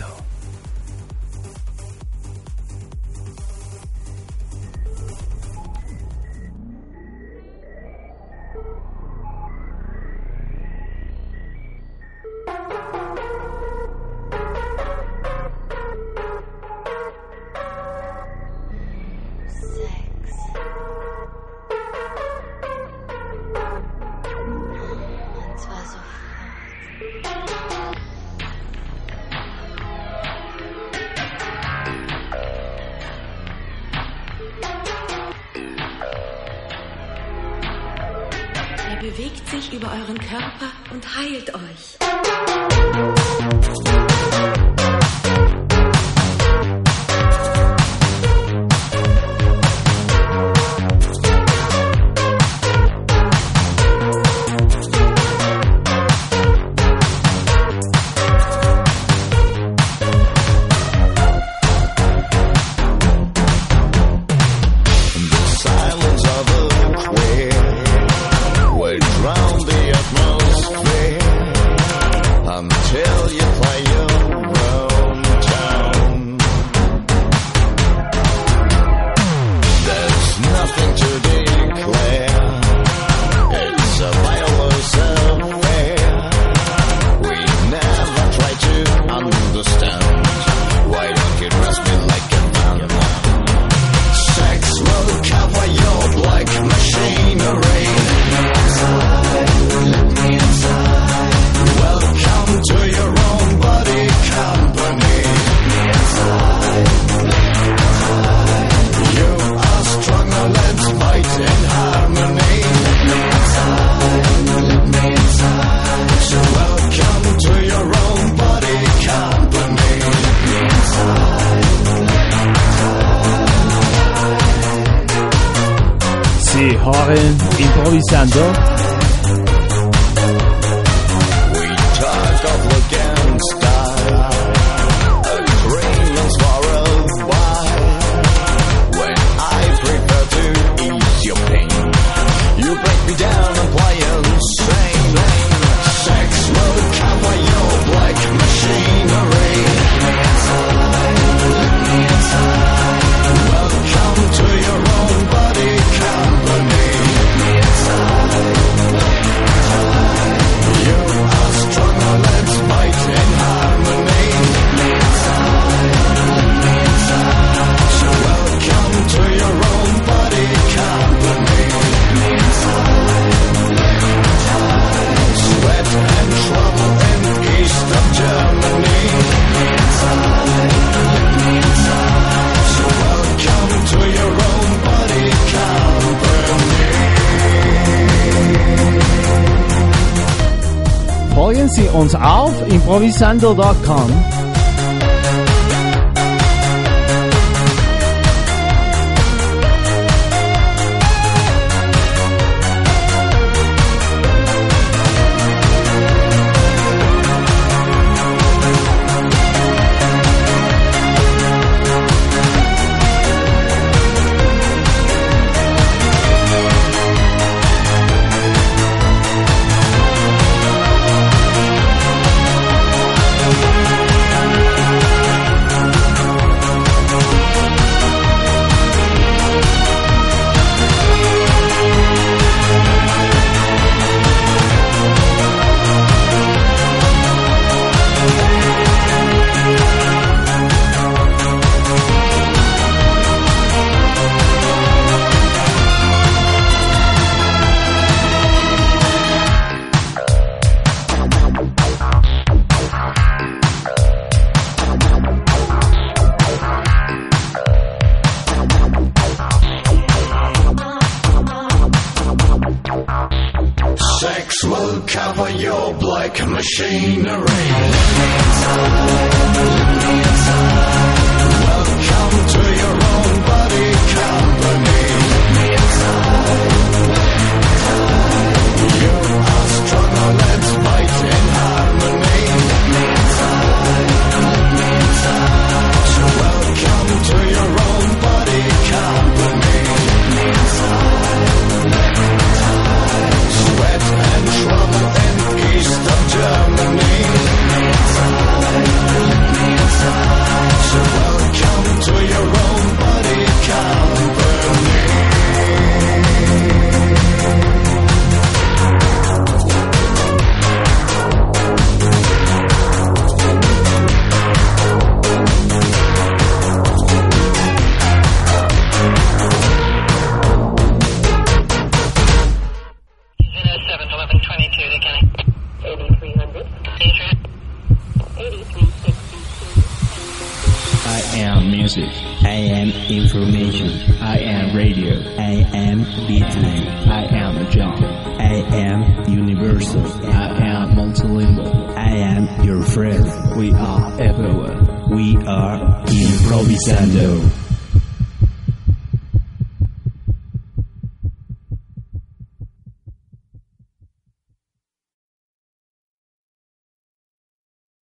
S3: Improvisando.
S13: Folgen Sie uns auf improvisando.com.